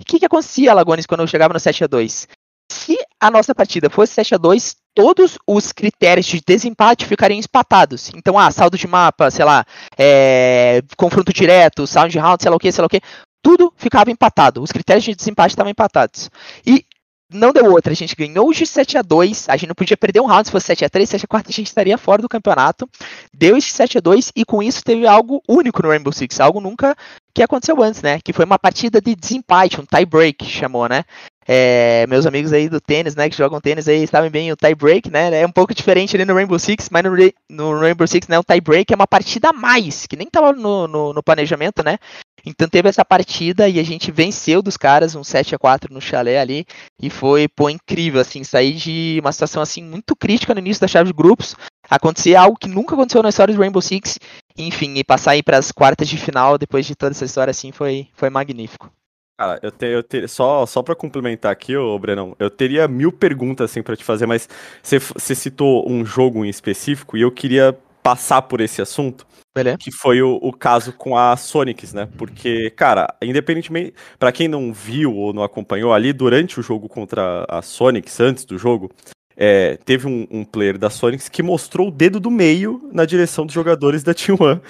O que, que acontecia, Lagones, quando eu chegava no 7 a 2 Se a nossa partida fosse 7 a 2 todos os critérios de desempate ficariam empatados. Então, ah, saldo de mapa, sei lá, é, confronto direto, sound round, sei lá o que, sei lá o que, tudo ficava empatado. Os critérios de desempate estavam empatados. E não deu outra, a gente ganhou de 7 a 2 a gente não podia perder um round, se fosse 7 a 3 7 a 4 a gente estaria fora do campeonato. Deu esse 7 a 2 e com isso teve algo único no Rainbow Six, algo nunca que aconteceu antes, né? Que foi uma partida de desempate, um tie break, chamou, né? É, meus amigos aí do tênis, né, que jogam tênis aí, sabem bem o tie break, né? É um pouco diferente ali no Rainbow Six, mas no, no Rainbow Six, né, o tie break é uma partida a mais, que nem tava no, no, no planejamento, né? Então teve essa partida e a gente venceu dos caras, um 7 a 4 no chalé ali, e foi, pô, incrível, assim, sair de uma situação, assim, muito crítica no início da chave de grupos, acontecer algo que nunca aconteceu na história do Rainbow Six, enfim, e passar aí para as quartas de final depois de toda essa história, assim, foi, foi magnífico. Cara, eu tenho, eu ter, só, só pra complementar aqui, ô Brenão, eu teria mil perguntas, assim, pra te fazer, mas você, você citou um jogo em específico e eu queria passar por esse assunto. Beleza. Que foi o, o, caso com a Sonics, né? Porque, cara, independentemente. para quem não viu ou não acompanhou ali, durante o jogo contra a Sonics, antes do jogo, é, teve um, um, player da Sonics que mostrou o dedo do meio na direção dos jogadores da T1.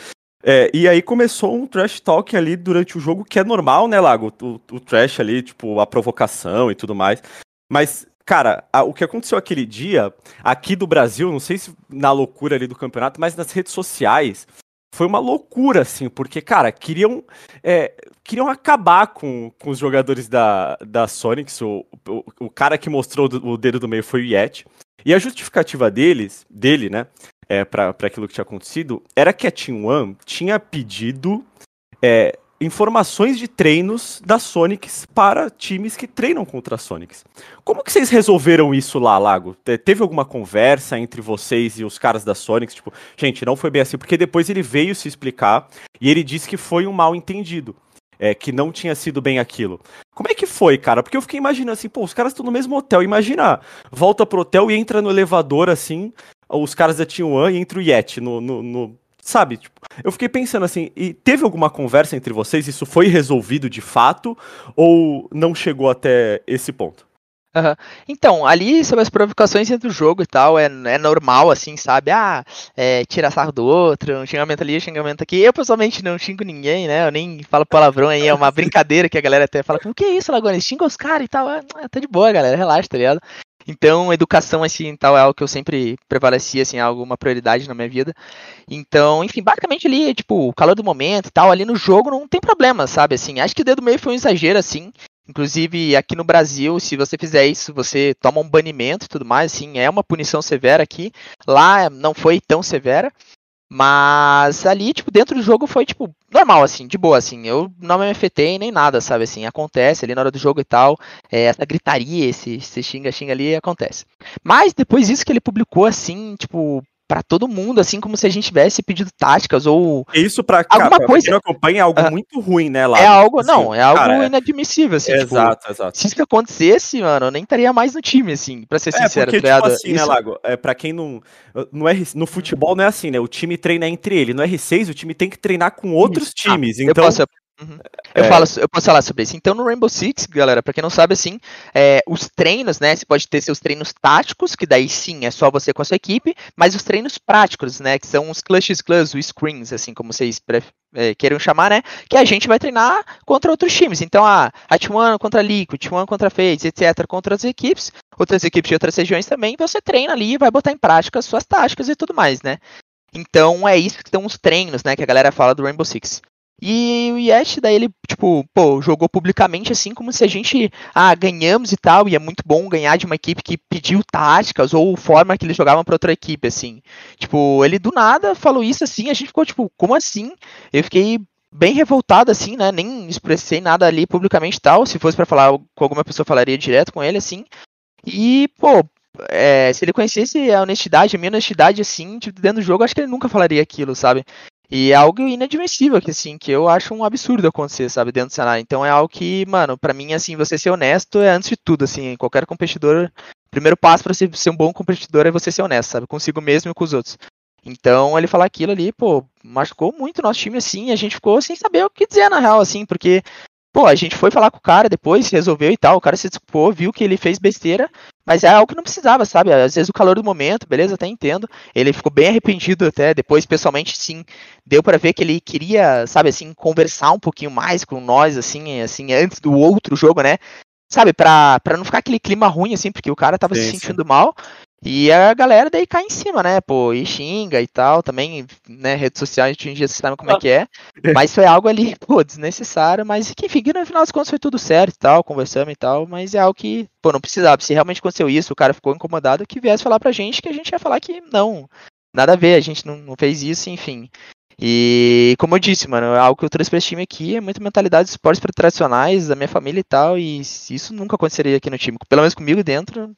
É, e aí começou um trash talk ali durante o jogo, que é normal, né, Lago? O, o trash ali, tipo, a provocação e tudo mais. Mas Cara, a, o que aconteceu aquele dia, aqui do Brasil, não sei se na loucura ali do campeonato, mas nas redes sociais, foi uma loucura, assim, porque, cara, queriam, é, queriam acabar com, com os jogadores da, da Sonics. O, o, o cara que mostrou o dedo do meio foi o Yet. E a justificativa deles, dele, né, é, para aquilo que tinha acontecido, era que a Team One tinha pedido é, informações de treinos da Sonics para times que treinam contra a Sonics. Como que vocês resolveram isso lá, Lago? Teve alguma conversa entre vocês e os caras da Sonics? Tipo, gente, não foi bem assim, porque depois ele veio se explicar e ele disse que foi um mal entendido. É, que não tinha sido bem aquilo. Como é que foi, cara? Porque eu fiquei imaginando assim, pô, os caras estão no mesmo hotel. Imagina, volta pro hotel e entra no elevador assim, os caras da Team One e entra o Yeti no, no, no sabe? Tipo, eu fiquei pensando assim, e teve alguma conversa entre vocês? Isso foi resolvido de fato? Ou não chegou até esse ponto? Uhum. Então, ali sobre as provocações dentro do jogo e tal, é, é normal, assim, sabe? Ah, é, tira sarro do outro, um xingamento ali, um xingamento aqui. Eu, pessoalmente, não xingo ninguém, né? Eu nem falo palavrão aí, é uma *laughs* brincadeira que a galera até fala, o que é isso, Lagone? Xinga os caras e tal. Ah, tá de boa, galera, relaxa, tá ligado? Então, educação assim, tal é algo que eu sempre prevaleci assim, algo uma prioridade na minha vida. Então, enfim, basicamente ali, tipo, o calor do momento e tal, ali no jogo não tem problema, sabe? Assim, acho que o dedo meio foi um exagero assim. Inclusive, aqui no Brasil, se você fizer isso, você toma um banimento e tudo mais, assim, é uma punição severa aqui. Lá não foi tão severa. Mas ali, tipo, dentro do jogo foi, tipo, normal, assim, de boa, assim. Eu não me afetei nem nada, sabe, assim. Acontece ali na hora do jogo e tal. É, essa gritaria, esse, esse xinga-xinga ali, acontece. Mas depois disso que ele publicou, assim, tipo, para todo mundo, assim como se a gente tivesse pedido táticas ou isso para alguma pra coisa. Não acompanha é algo uh, muito ruim, né? Lá, é algo, assim, não, é algo cara, é inadmissível, assim. É, tipo, exato, exato. Se isso acontecesse, mano, eu nem estaria mais no time, assim, para ser é, sincero. Porque, tipo assim, né, isso... né, Lago? É, para quem não, no R, no futebol não é assim, né? O time treina entre ele. No R6 o time tem que treinar com outros isso. times. Ah, então, eu posso, Uhum. Eu, é... falo, eu posso falar sobre isso. Então, no Rainbow Six, galera, para quem não sabe, assim, é, os treinos, né? Você pode ter seus treinos táticos, que daí sim é só você com a sua equipe, mas os treinos práticos, né? Que são os clutches clubs, os screens, assim como vocês é, queiram chamar, né? Que a gente vai treinar contra outros times. Então, a, a T1 contra a Liquid, T1 contra a Fates, etc., contra outras equipes, outras equipes de outras regiões também, você treina ali e vai botar em prática as suas táticas e tudo mais, né? Então é isso que são os treinos, né, que a galera fala do Rainbow Six. E o Yesh, daí ele, tipo, pô, jogou publicamente assim, como se a gente, ah, ganhamos e tal, e é muito bom ganhar de uma equipe que pediu táticas ou forma que eles jogavam para outra equipe, assim. Tipo, ele do nada falou isso assim, a gente ficou, tipo, como assim? Eu fiquei bem revoltado, assim, né? Nem expressei nada ali publicamente tal. Se fosse para falar com alguma pessoa, falaria direto com ele, assim. E, pô, é, se ele conhecesse a honestidade, a minha honestidade, assim, tipo, dentro do jogo, acho que ele nunca falaria aquilo, sabe? E é algo inadmissível, que assim, que eu acho um absurdo acontecer, sabe, dentro do cenário. Então é algo que, mano, para mim, assim, você ser honesto é antes de tudo, assim, qualquer competidor, primeiro passo para ser, ser um bom competidor é você ser honesto, sabe, consigo mesmo e com os outros. Então, ele falar aquilo ali, pô, machucou muito o nosso time, assim, a gente ficou sem saber o que dizer, na real, assim, porque, pô, a gente foi falar com o cara depois, resolveu e tal, o cara se desculpou, viu que ele fez besteira, mas é algo que não precisava, sabe? Às vezes o calor do momento, beleza, até entendo. Ele ficou bem arrependido até, depois pessoalmente sim, deu para ver que ele queria, sabe, assim, conversar um pouquinho mais com nós, assim, assim, antes do outro jogo, né? Sabe, pra, pra não ficar aquele clima ruim, assim, porque o cara tava sim, se sentindo sim. mal. E a galera daí cai em cima, né? Pô, e xinga e tal. Também, né, redes sociais em dia você sabe como é que é. *laughs* Mas foi algo ali, pô, desnecessário. Mas que, enfim, no final das contas foi tudo certo e tal, conversamos e tal. Mas é algo que, pô, não precisava. Se realmente aconteceu isso, o cara ficou incomodado, que viesse falar pra gente que a gente ia falar que não, nada a ver, a gente não, não fez isso, enfim. E como eu disse, mano, é algo que eu trouxe pra esse time aqui é muita mentalidade de esportes tradicionais da minha família e tal. E isso nunca aconteceria aqui no time. Pelo menos comigo dentro,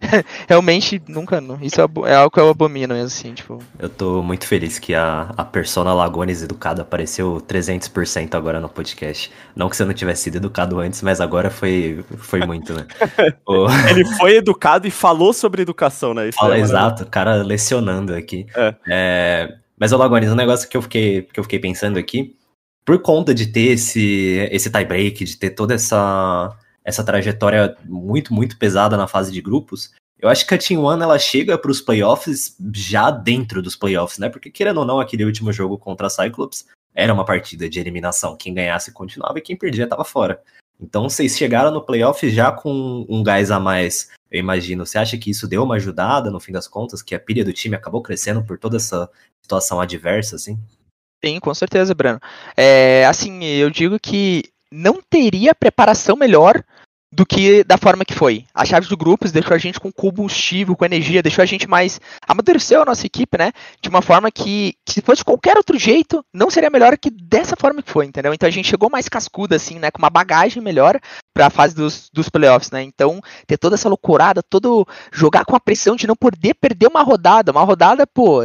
*laughs* Realmente, nunca. Isso é, é algo que eu abomino mesmo, assim, tipo. Eu tô muito feliz que a, a persona Lagones educada apareceu 300% agora no podcast. Não que você não tivesse sido educado antes, mas agora foi, foi muito, né? *laughs* o... *laughs* Ele foi educado e falou sobre educação, né? Fala, é exato, o cara lecionando aqui. É. É, mas, o Lagones, um negócio que eu fiquei, que eu fiquei pensando aqui, por conta de ter esse, esse tie break, de ter toda essa essa trajetória muito, muito pesada na fase de grupos, eu acho que a Team One ela chega para os playoffs já dentro dos playoffs, né? Porque querendo ou não, aquele último jogo contra a Cyclops era uma partida de eliminação. Quem ganhasse continuava e quem perdia estava fora. Então vocês chegaram no playoff já com um gás a mais, eu imagino. Você acha que isso deu uma ajudada no fim das contas, que a pilha do time acabou crescendo por toda essa situação adversa, assim? Sim, com certeza, Breno. É, assim, eu digo que não teria preparação melhor do que da forma que foi. A chave do grupos deixou a gente com combustível, com energia, deixou a gente mais. amadureceu a nossa equipe, né? De uma forma que, que se fosse qualquer outro jeito, não seria melhor que dessa forma que foi, entendeu? Então a gente chegou mais cascuda, assim, né? Com uma bagagem melhor para a fase dos, dos playoffs, né? Então, ter toda essa loucurada, todo. jogar com a pressão de não poder perder uma rodada. Uma rodada, pô,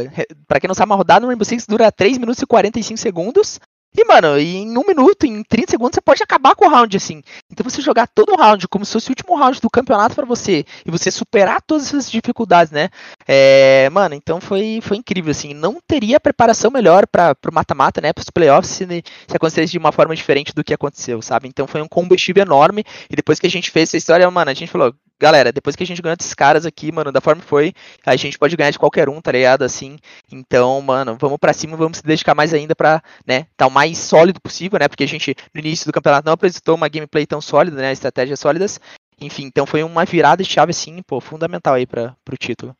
para quem não sabe, uma rodada no Rainbow Six dura 3 minutos e 45 segundos. E, mano, em um minuto, em 30 segundos, você pode acabar com o round, assim. Então você jogar todo o round como se fosse o último round do campeonato para você, e você superar todas essas dificuldades, né? É, mano, então foi, foi incrível, assim. Não teria preparação melhor para pro mata-mata, né? Pros playoffs, se, se acontecesse de uma forma diferente do que aconteceu, sabe? Então foi um combustível enorme, e depois que a gente fez essa história, mano, a gente falou, galera, depois que a gente ganhou desses caras aqui, mano, da forma que foi, a gente pode ganhar de qualquer um, tá ligado? Assim. Então, mano, vamos para cima, vamos se dedicar mais ainda pra, né, tá o mais sólido possível, né? Porque a gente, no início do campeonato, não apresentou uma gameplay tão sólida, né? Estratégias sólidas. Enfim, então foi uma virada de chave, assim, pô, fundamental aí pra, pro título.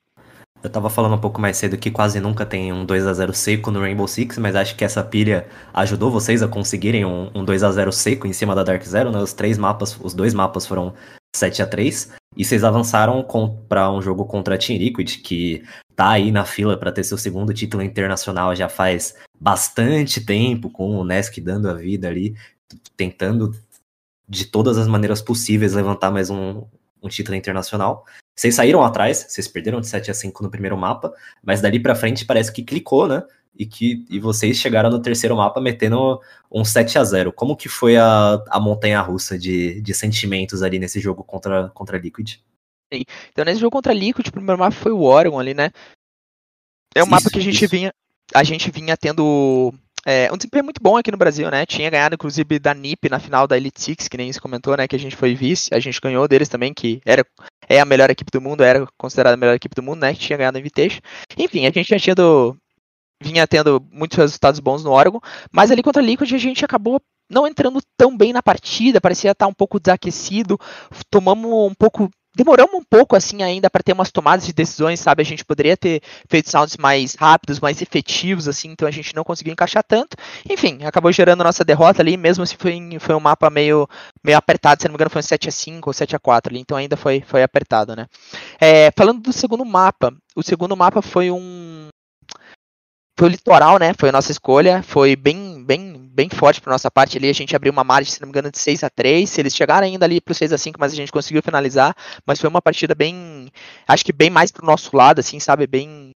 Eu tava falando um pouco mais cedo que quase nunca tem um 2 a 0 seco no Rainbow Six, mas acho que essa pilha ajudou vocês a conseguirem um, um 2 a 0 seco em cima da Dark Zero, né? Os três mapas, os dois mapas foram 7 a 3 e vocês avançaram para um jogo contra a Team Liquid, que tá aí na fila para ter seu segundo título internacional já faz bastante tempo, com o Nesk dando a vida ali, tentando de todas as maneiras possíveis levantar mais um, um título internacional. Vocês saíram atrás, vocês perderam de 7 a 5 no primeiro mapa, mas dali para frente parece que clicou, né? E que e vocês chegaram no terceiro mapa metendo um 7 a 0 Como que foi a, a montanha russa de, de sentimentos ali nesse jogo contra, contra a Liquid? Sim. Então nesse jogo contra a Liquid, o primeiro mapa foi o Oregon ali, né? É um isso, mapa que a gente isso. vinha. A gente vinha tendo é, um desempenho muito bom aqui no Brasil, né? Tinha ganhado, inclusive, da NIP na final da Elite Six, que nem se comentou, né? Que a gente foi vice. A gente ganhou deles também, que era é a melhor equipe do mundo, era considerada a melhor equipe do mundo, né? Que tinha ganhado a Invitation. Enfim, a gente já tinha do, vinha tendo muitos resultados bons no Oregon, mas ali contra a Liquid a gente acabou não entrando tão bem na partida, parecia estar um pouco desaquecido, tomamos um pouco demoramos um pouco assim ainda para ter umas tomadas de decisões, sabe? A gente poderia ter feito sounds mais rápidos, mais efetivos, assim, então a gente não conseguiu encaixar tanto. Enfim, acabou gerando nossa derrota ali, mesmo se foi, foi um mapa meio, meio apertado, se não me engano foi um 7 a 5 ou 7 a 4 ali, então ainda foi, foi apertado, né? É, falando do segundo mapa, o segundo mapa foi um foi o litoral, né? Foi a nossa escolha. Foi bem, bem, bem forte para nossa parte ali. A gente abriu uma margem, se não me engano, de 6 a 3 Eles chegaram ainda ali para 6 a 5 mas a gente conseguiu finalizar. Mas foi uma partida bem. Acho que bem mais pro nosso lado, assim, sabe? Bem,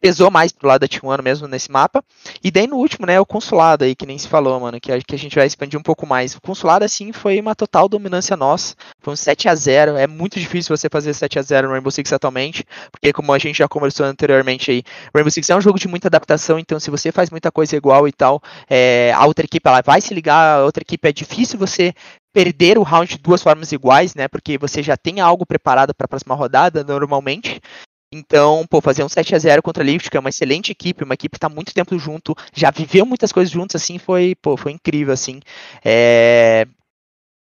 pesou mais pro lado da Tijuana mesmo nesse mapa. E daí no último, né, o consulado aí, que nem se falou, mano, que, que a gente vai expandir um pouco mais. O consulado, assim, foi uma total dominância nossa. Foi um 7 a 0 É muito difícil você fazer 7 a 0 no Rainbow Six atualmente, porque como a gente já conversou anteriormente aí, Rainbow Six é um jogo de muita adaptação, então se você faz muita coisa igual e tal, é, a outra equipe ela vai se ligar, a outra equipe é difícil você perder o round de duas formas iguais, né? Porque você já tem algo preparado para a próxima rodada, normalmente. Então, pô, fazer um 7 a 0 contra a Lift, que é uma excelente equipe, uma equipe que tá muito tempo junto, já viveu muitas coisas juntos, assim, foi, pô, foi incrível, assim. É...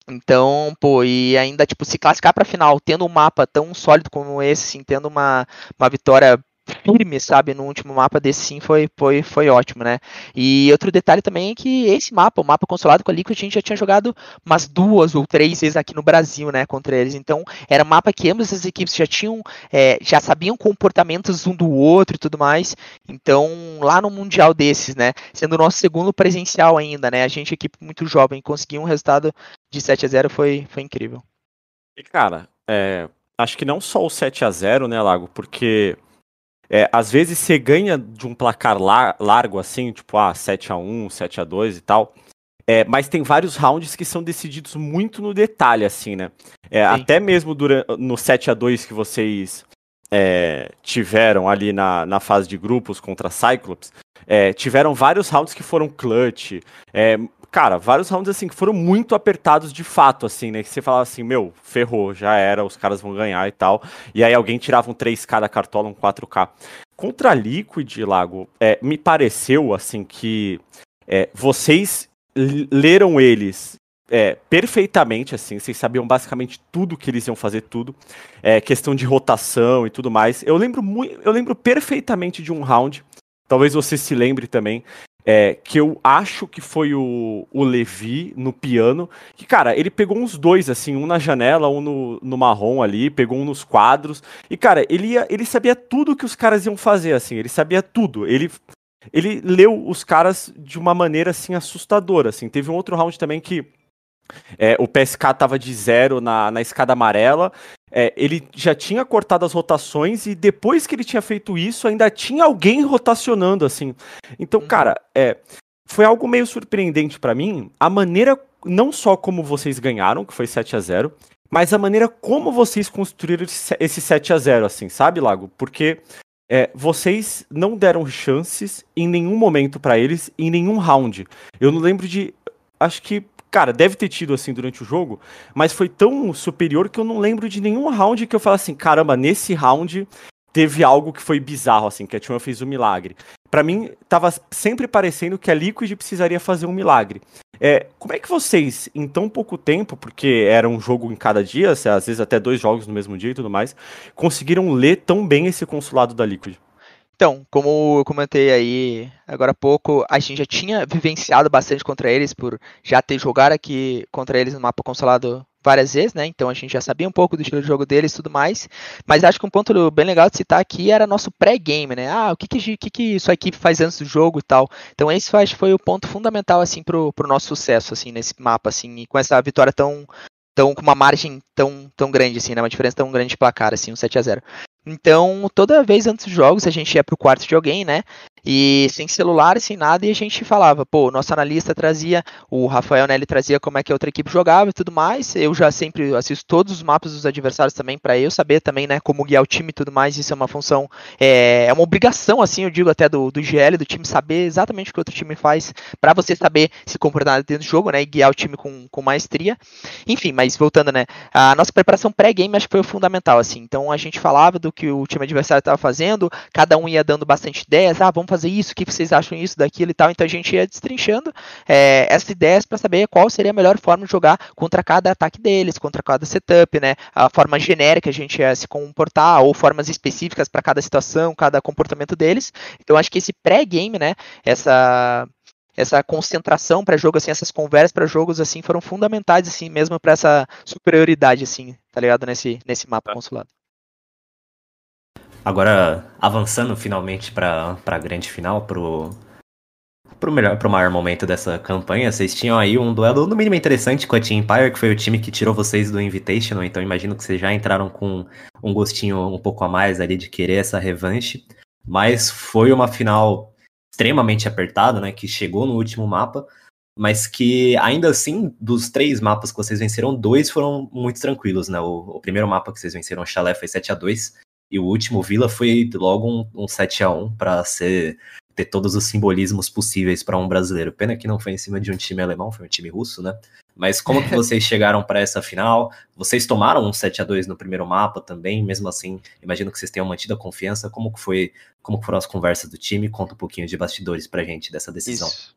Então, pô, e ainda, tipo, se classificar pra final, tendo um mapa tão sólido como esse, assim, tendo uma, uma vitória firme, sabe, no último mapa desse sim foi, foi, foi ótimo, né? E outro detalhe também é que esse mapa, o mapa consolado com a Liquid, a gente já tinha jogado umas duas ou três vezes aqui no Brasil, né, contra eles. Então, era um mapa que ambas as equipes já tinham, é, já sabiam comportamentos um do outro e tudo mais. Então, lá no Mundial desses, né, sendo o nosso segundo presencial ainda, né, a gente, equipe muito jovem, conseguir um resultado de 7 a 0 foi, foi incrível. E, cara, é, acho que não só o 7 a 0 né, Lago, porque é, às vezes você ganha de um placar lar largo assim, tipo, ah, 7 a 1 7 a 2 e tal. É, mas tem vários rounds que são decididos muito no detalhe, assim, né? É, até mesmo durante, no 7 a 2 que vocês é, tiveram ali na, na fase de grupos contra Cyclops, é, tiveram vários rounds que foram clutch. Cara, vários rounds assim que foram muito apertados de fato, assim, né? Que você falava assim, meu, ferrou, já era, os caras vão ganhar e tal. E aí alguém tirava um 3K da cartola, um 4K. Contra a Liquid, Lago, é, me pareceu assim que é, vocês leram eles é, perfeitamente, assim, vocês sabiam basicamente tudo que eles iam fazer, tudo. É, questão de rotação e tudo mais. Eu lembro muito, eu lembro perfeitamente de um round, talvez você se lembre também, é, que eu acho que foi o, o Levi no piano. Que, cara, ele pegou uns dois, assim, um na janela, um no, no marrom ali, pegou um nos quadros. E, cara, ele, ia, ele sabia tudo que os caras iam fazer, assim, ele sabia tudo. Ele, ele leu os caras de uma maneira, assim, assustadora, assim. Teve um outro round também que é, o PSK tava de zero na, na escada amarela. É, ele já tinha cortado as rotações e depois que ele tinha feito isso, ainda tinha alguém rotacionando, assim. Então, uhum. cara, é, foi algo meio surpreendente para mim. A maneira, não só como vocês ganharam, que foi 7 a 0 mas a maneira como vocês construíram esse 7 a 0 assim, sabe, Lago? Porque é, vocês não deram chances em nenhum momento para eles, em nenhum round. Eu não lembro de. Acho que Cara, deve ter tido assim durante o jogo, mas foi tão superior que eu não lembro de nenhum round que eu falo assim, caramba, nesse round teve algo que foi bizarro, assim, que a T1 fez um milagre. Para mim, tava sempre parecendo que a Liquid precisaria fazer um milagre. É, como é que vocês, em tão pouco tempo, porque era um jogo em cada dia, às vezes até dois jogos no mesmo dia e tudo mais, conseguiram ler tão bem esse consulado da Liquid? Então, como eu comentei aí agora há pouco, a gente já tinha vivenciado bastante contra eles por já ter jogado aqui contra eles no mapa consolado várias vezes, né? Então a gente já sabia um pouco do estilo de jogo deles e tudo mais. Mas acho que um ponto bem legal de citar aqui era nosso pré-game, né? Ah, o que que, que que sua equipe faz antes do jogo e tal. Então esse acho foi o ponto fundamental assim pro, pro nosso sucesso assim nesse mapa assim, e com essa vitória tão tão com uma margem tão, tão grande assim, né? Uma diferença tão grande de placar assim, um 7 a 0. Então, toda vez antes dos jogos, a gente ia pro quarto de alguém, né? E sem celular, sem nada, e a gente falava, pô, nosso analista trazia, o Rafael, ele trazia como é que a outra equipe jogava e tudo mais. Eu já sempre assisto todos os mapas dos adversários também, para eu saber também, né, como guiar o time e tudo mais. Isso é uma função, é, é uma obrigação, assim, eu digo até do, do GL, do time saber exatamente o que o outro time faz, para você saber se comportar dentro do jogo, né, e guiar o time com, com maestria. Enfim, mas voltando, né, a nossa preparação pré-game acho que foi fundamental, assim. Então a gente falava do que o time adversário estava fazendo, cada um ia dando bastante ideias, ah, vamos fazer isso, o que vocês acham isso, daquilo e tal. Então a gente ia destrinchando é, essas ideias para saber qual seria a melhor forma de jogar contra cada ataque deles, contra cada setup, né? A forma genérica a gente ia se comportar, ou formas específicas para cada situação, cada comportamento deles. Então acho que esse pré-game, né? Essa essa concentração para jogo assim, essas conversas para jogos assim foram fundamentais assim mesmo para essa superioridade assim, tá ligado nesse nesse mapa consulado. Agora, avançando finalmente para a grande final, pro, pro, melhor, pro maior momento dessa campanha, vocês tinham aí um duelo no mínimo interessante com a Team Empire, que foi o time que tirou vocês do Invitational, então imagino que vocês já entraram com um gostinho um pouco a mais ali de querer essa revanche, mas foi uma final extremamente apertada, né, que chegou no último mapa, mas que ainda assim, dos três mapas que vocês venceram, dois foram muito tranquilos, né, o, o primeiro mapa que vocês venceram, o Chalé, foi 7 a 2 e o último Vila foi logo um, um 7 a 1 para ser ter todos os simbolismos possíveis para um brasileiro. Pena que não foi em cima de um time alemão, foi um time russo, né? Mas como que *laughs* vocês chegaram para essa final? Vocês tomaram um 7 a 2 no primeiro mapa também, mesmo assim, imagino que vocês tenham mantido a confiança. Como que foi, como foram as conversas do time? Conta um pouquinho de bastidores pra gente dessa decisão. Isso.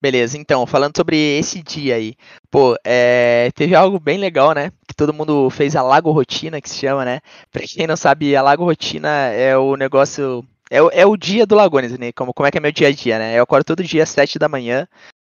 Beleza, então, falando sobre esse dia aí, pô, é, teve algo bem legal, né? Que todo mundo fez a Lago Rotina, que se chama, né? *laughs* Pra quem não sabe, a Lago Rotina é o negócio. É, o, é o dia do Lagones, né? Como, como é que é meu dia a dia, né? Eu acordo todo dia às 7 da manhã,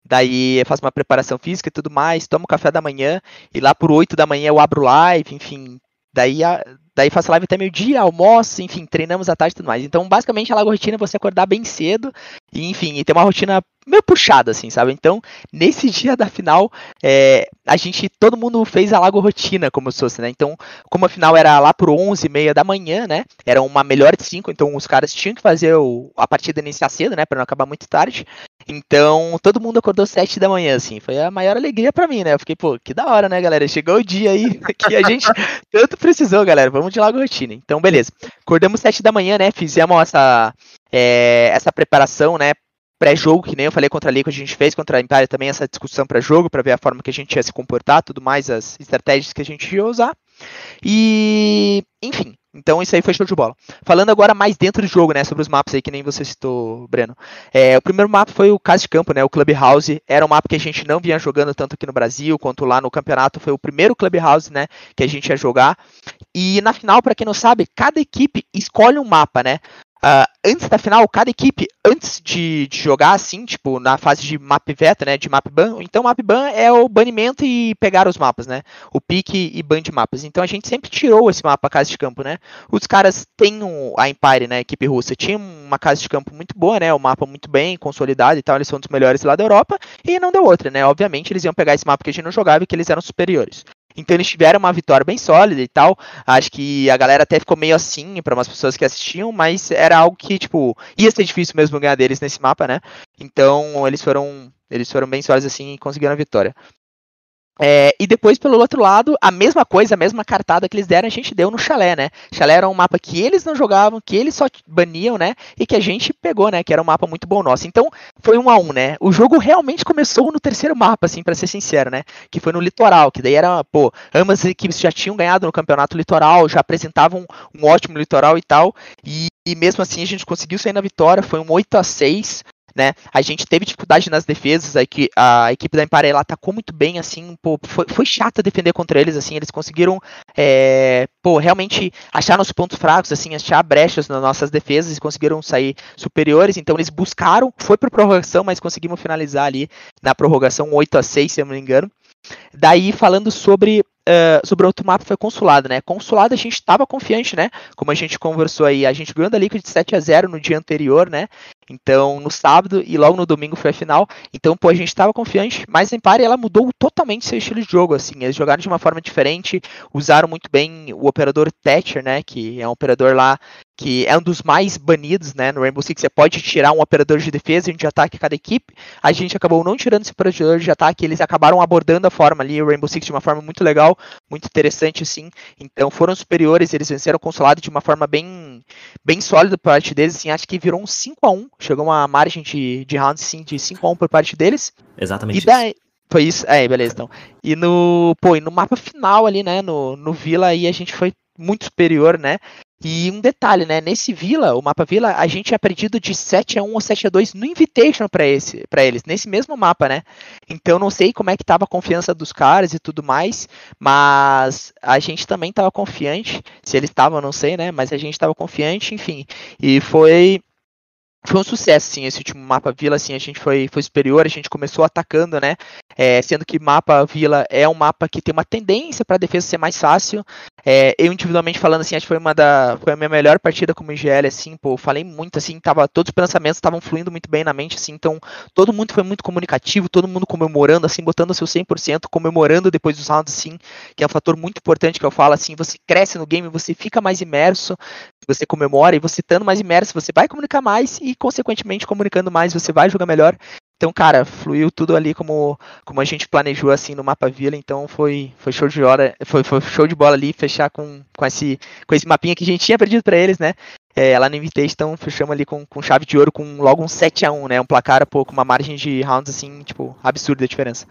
daí eu faço uma preparação física e tudo mais, tomo café da manhã, e lá por 8 da manhã eu abro live, enfim. Daí, a, daí faço live até meio-dia, almoço, enfim, treinamos à tarde e tudo mais. Então, basicamente, a Lago Rotina é você acordar bem cedo, e, enfim, e ter uma rotina meio puxada, assim, sabe? Então, *laughs* nesse dia da final, é, a gente, todo mundo fez a Lago Rotina, como se fosse, né? Então, como a final era lá por 11 e meia da manhã, né? Era uma melhor de 5, então os caras tinham que fazer o, a partida iniciar cedo, né? Pra não acabar muito tarde. Então, todo mundo acordou 7 da manhã, assim. Foi a maior alegria para mim, né? Eu fiquei, pô, que da hora, né, galera? Chegou o dia aí *laughs* que a gente tanto precisou, galera. Vamos de Lago Rotina. Então, beleza. Acordamos 7 da manhã, né? Fizemos essa, é, essa preparação, né? pré-jogo, que nem eu falei contra a Liga, a gente fez contra a Império também essa discussão pré-jogo, para ver a forma que a gente ia se comportar, tudo mais, as estratégias que a gente ia usar. E, enfim, então isso aí foi show de bola. Falando agora mais dentro do jogo, né, sobre os mapas aí que nem você citou, Breno. É, o primeiro mapa foi o Casa de Campo, né, o Clubhouse. Era um mapa que a gente não vinha jogando tanto aqui no Brasil quanto lá no campeonato. Foi o primeiro Clubhouse, né, que a gente ia jogar. E na final, para quem não sabe, cada equipe escolhe um mapa, né. Uh, antes da final, cada equipe, antes de, de, jogar assim, tipo, na fase de map beta, né, de map ban, então map ban é o banimento e pegar os mapas, né, o pique e ban de mapas. Então a gente sempre tirou esse mapa casa de campo, né. Os caras têm um, a Empire, né, a equipe russa, tinha uma casa de campo muito boa, né, o mapa muito bem consolidado e tal, eles são dos melhores lá da Europa, e não deu outra, né, obviamente eles iam pegar esse mapa que a gente não jogava e que eles eram superiores. Então eles tiveram uma vitória bem sólida e tal. Acho que a galera até ficou meio assim para umas pessoas que assistiam, mas era algo que, tipo, ia ser difícil mesmo ganhar deles nesse mapa, né? Então eles foram. Eles foram bem sólidos assim e conseguiram a vitória. É, e depois, pelo outro lado, a mesma coisa, a mesma cartada que eles deram, a gente deu no Chalé, né? Chalé era um mapa que eles não jogavam, que eles só baniam, né? E que a gente pegou, né? Que era um mapa muito bom nosso. Então, foi um a um, né? O jogo realmente começou no terceiro mapa, assim, para ser sincero, né? Que foi no Litoral, que daí era, pô, ambas as equipes já tinham ganhado no campeonato Litoral, já apresentavam um, ótimo Litoral e tal. E, e mesmo assim a gente conseguiu sair na vitória, foi um 8 a 6 né? A gente teve dificuldade nas defesas, aí que a equipe da Empare ela atacou muito bem, assim, pô, foi, foi chato defender contra eles, assim, eles conseguiram, é, pô, realmente achar nossos pontos fracos, assim, achar brechas nas nossas defesas e conseguiram sair superiores, então eles buscaram, foi para prorrogação, mas conseguimos finalizar ali na prorrogação 8 a 6 se eu não me engano. Daí, falando sobre Uh, sobre outro mapa foi consulado, né? Consulado a gente estava confiante, né? Como a gente conversou aí, a gente ganhou da Liquid de 7 a 0 no dia anterior, né? Então, no sábado e logo no domingo foi a final. Então, pô, a gente estava confiante, mas a Empire ela mudou totalmente seu estilo de jogo, assim. Eles jogaram de uma forma diferente, usaram muito bem o operador Thatcher, né? Que é um operador lá que é um dos mais banidos, né, no Rainbow Six, você pode tirar um operador de defesa e de ataque cada equipe, a gente acabou não tirando esse operador de ataque, eles acabaram abordando a forma ali, o Rainbow Six de uma forma muito legal, muito interessante, assim, então foram superiores, eles venceram o Consolado de uma forma bem, bem sólida por parte deles, assim, acho que virou um 5 a 1 chegou uma margem de, de rounds, assim, de 5 a 1 por parte deles. Exatamente e daí, Foi isso, é, beleza, então. E no, pô, e no mapa final ali, né, no, no Vila aí a gente foi muito superior, né? E um detalhe, né? Nesse Vila, o mapa Vila, a gente é perdido de 7 a 1 ou 7 a 2 no Invitation para esse, para eles, nesse mesmo mapa, né? Então não sei como é que tava a confiança dos caras e tudo mais, mas a gente também tava confiante. Se eles estavam, não sei, né? Mas a gente tava confiante, enfim. E foi foi um sucesso, sim, esse último mapa Vila, assim, a gente foi, foi superior, a gente começou atacando, né, é, sendo que mapa Vila é um mapa que tem uma tendência para a defesa ser mais fácil, é, eu individualmente falando, assim, acho que foi uma da, foi a minha melhor partida como IGL, assim, pô, falei muito, assim, tava, todos os pensamentos estavam fluindo muito bem na mente, assim, então todo mundo foi muito comunicativo, todo mundo comemorando, assim, botando o seu 100%, comemorando depois dos rounds, assim, que é um fator muito importante que eu falo, assim, você cresce no game, você fica mais imerso, você comemora, e você estando mais imerso, você vai comunicar mais, e consequentemente comunicando mais, você vai jogar melhor. Então, cara, fluiu tudo ali como, como a gente planejou assim no mapa Vila, então foi, foi show de hora, foi, foi show de bola ali fechar com, com, esse, com esse mapinha que a gente tinha perdido para eles, né? É, lá no Invitation, então fechamos ali com, com chave de ouro, com logo um 7 a 1 né? Um placar, pô, com uma margem de rounds assim, tipo, absurda a diferença.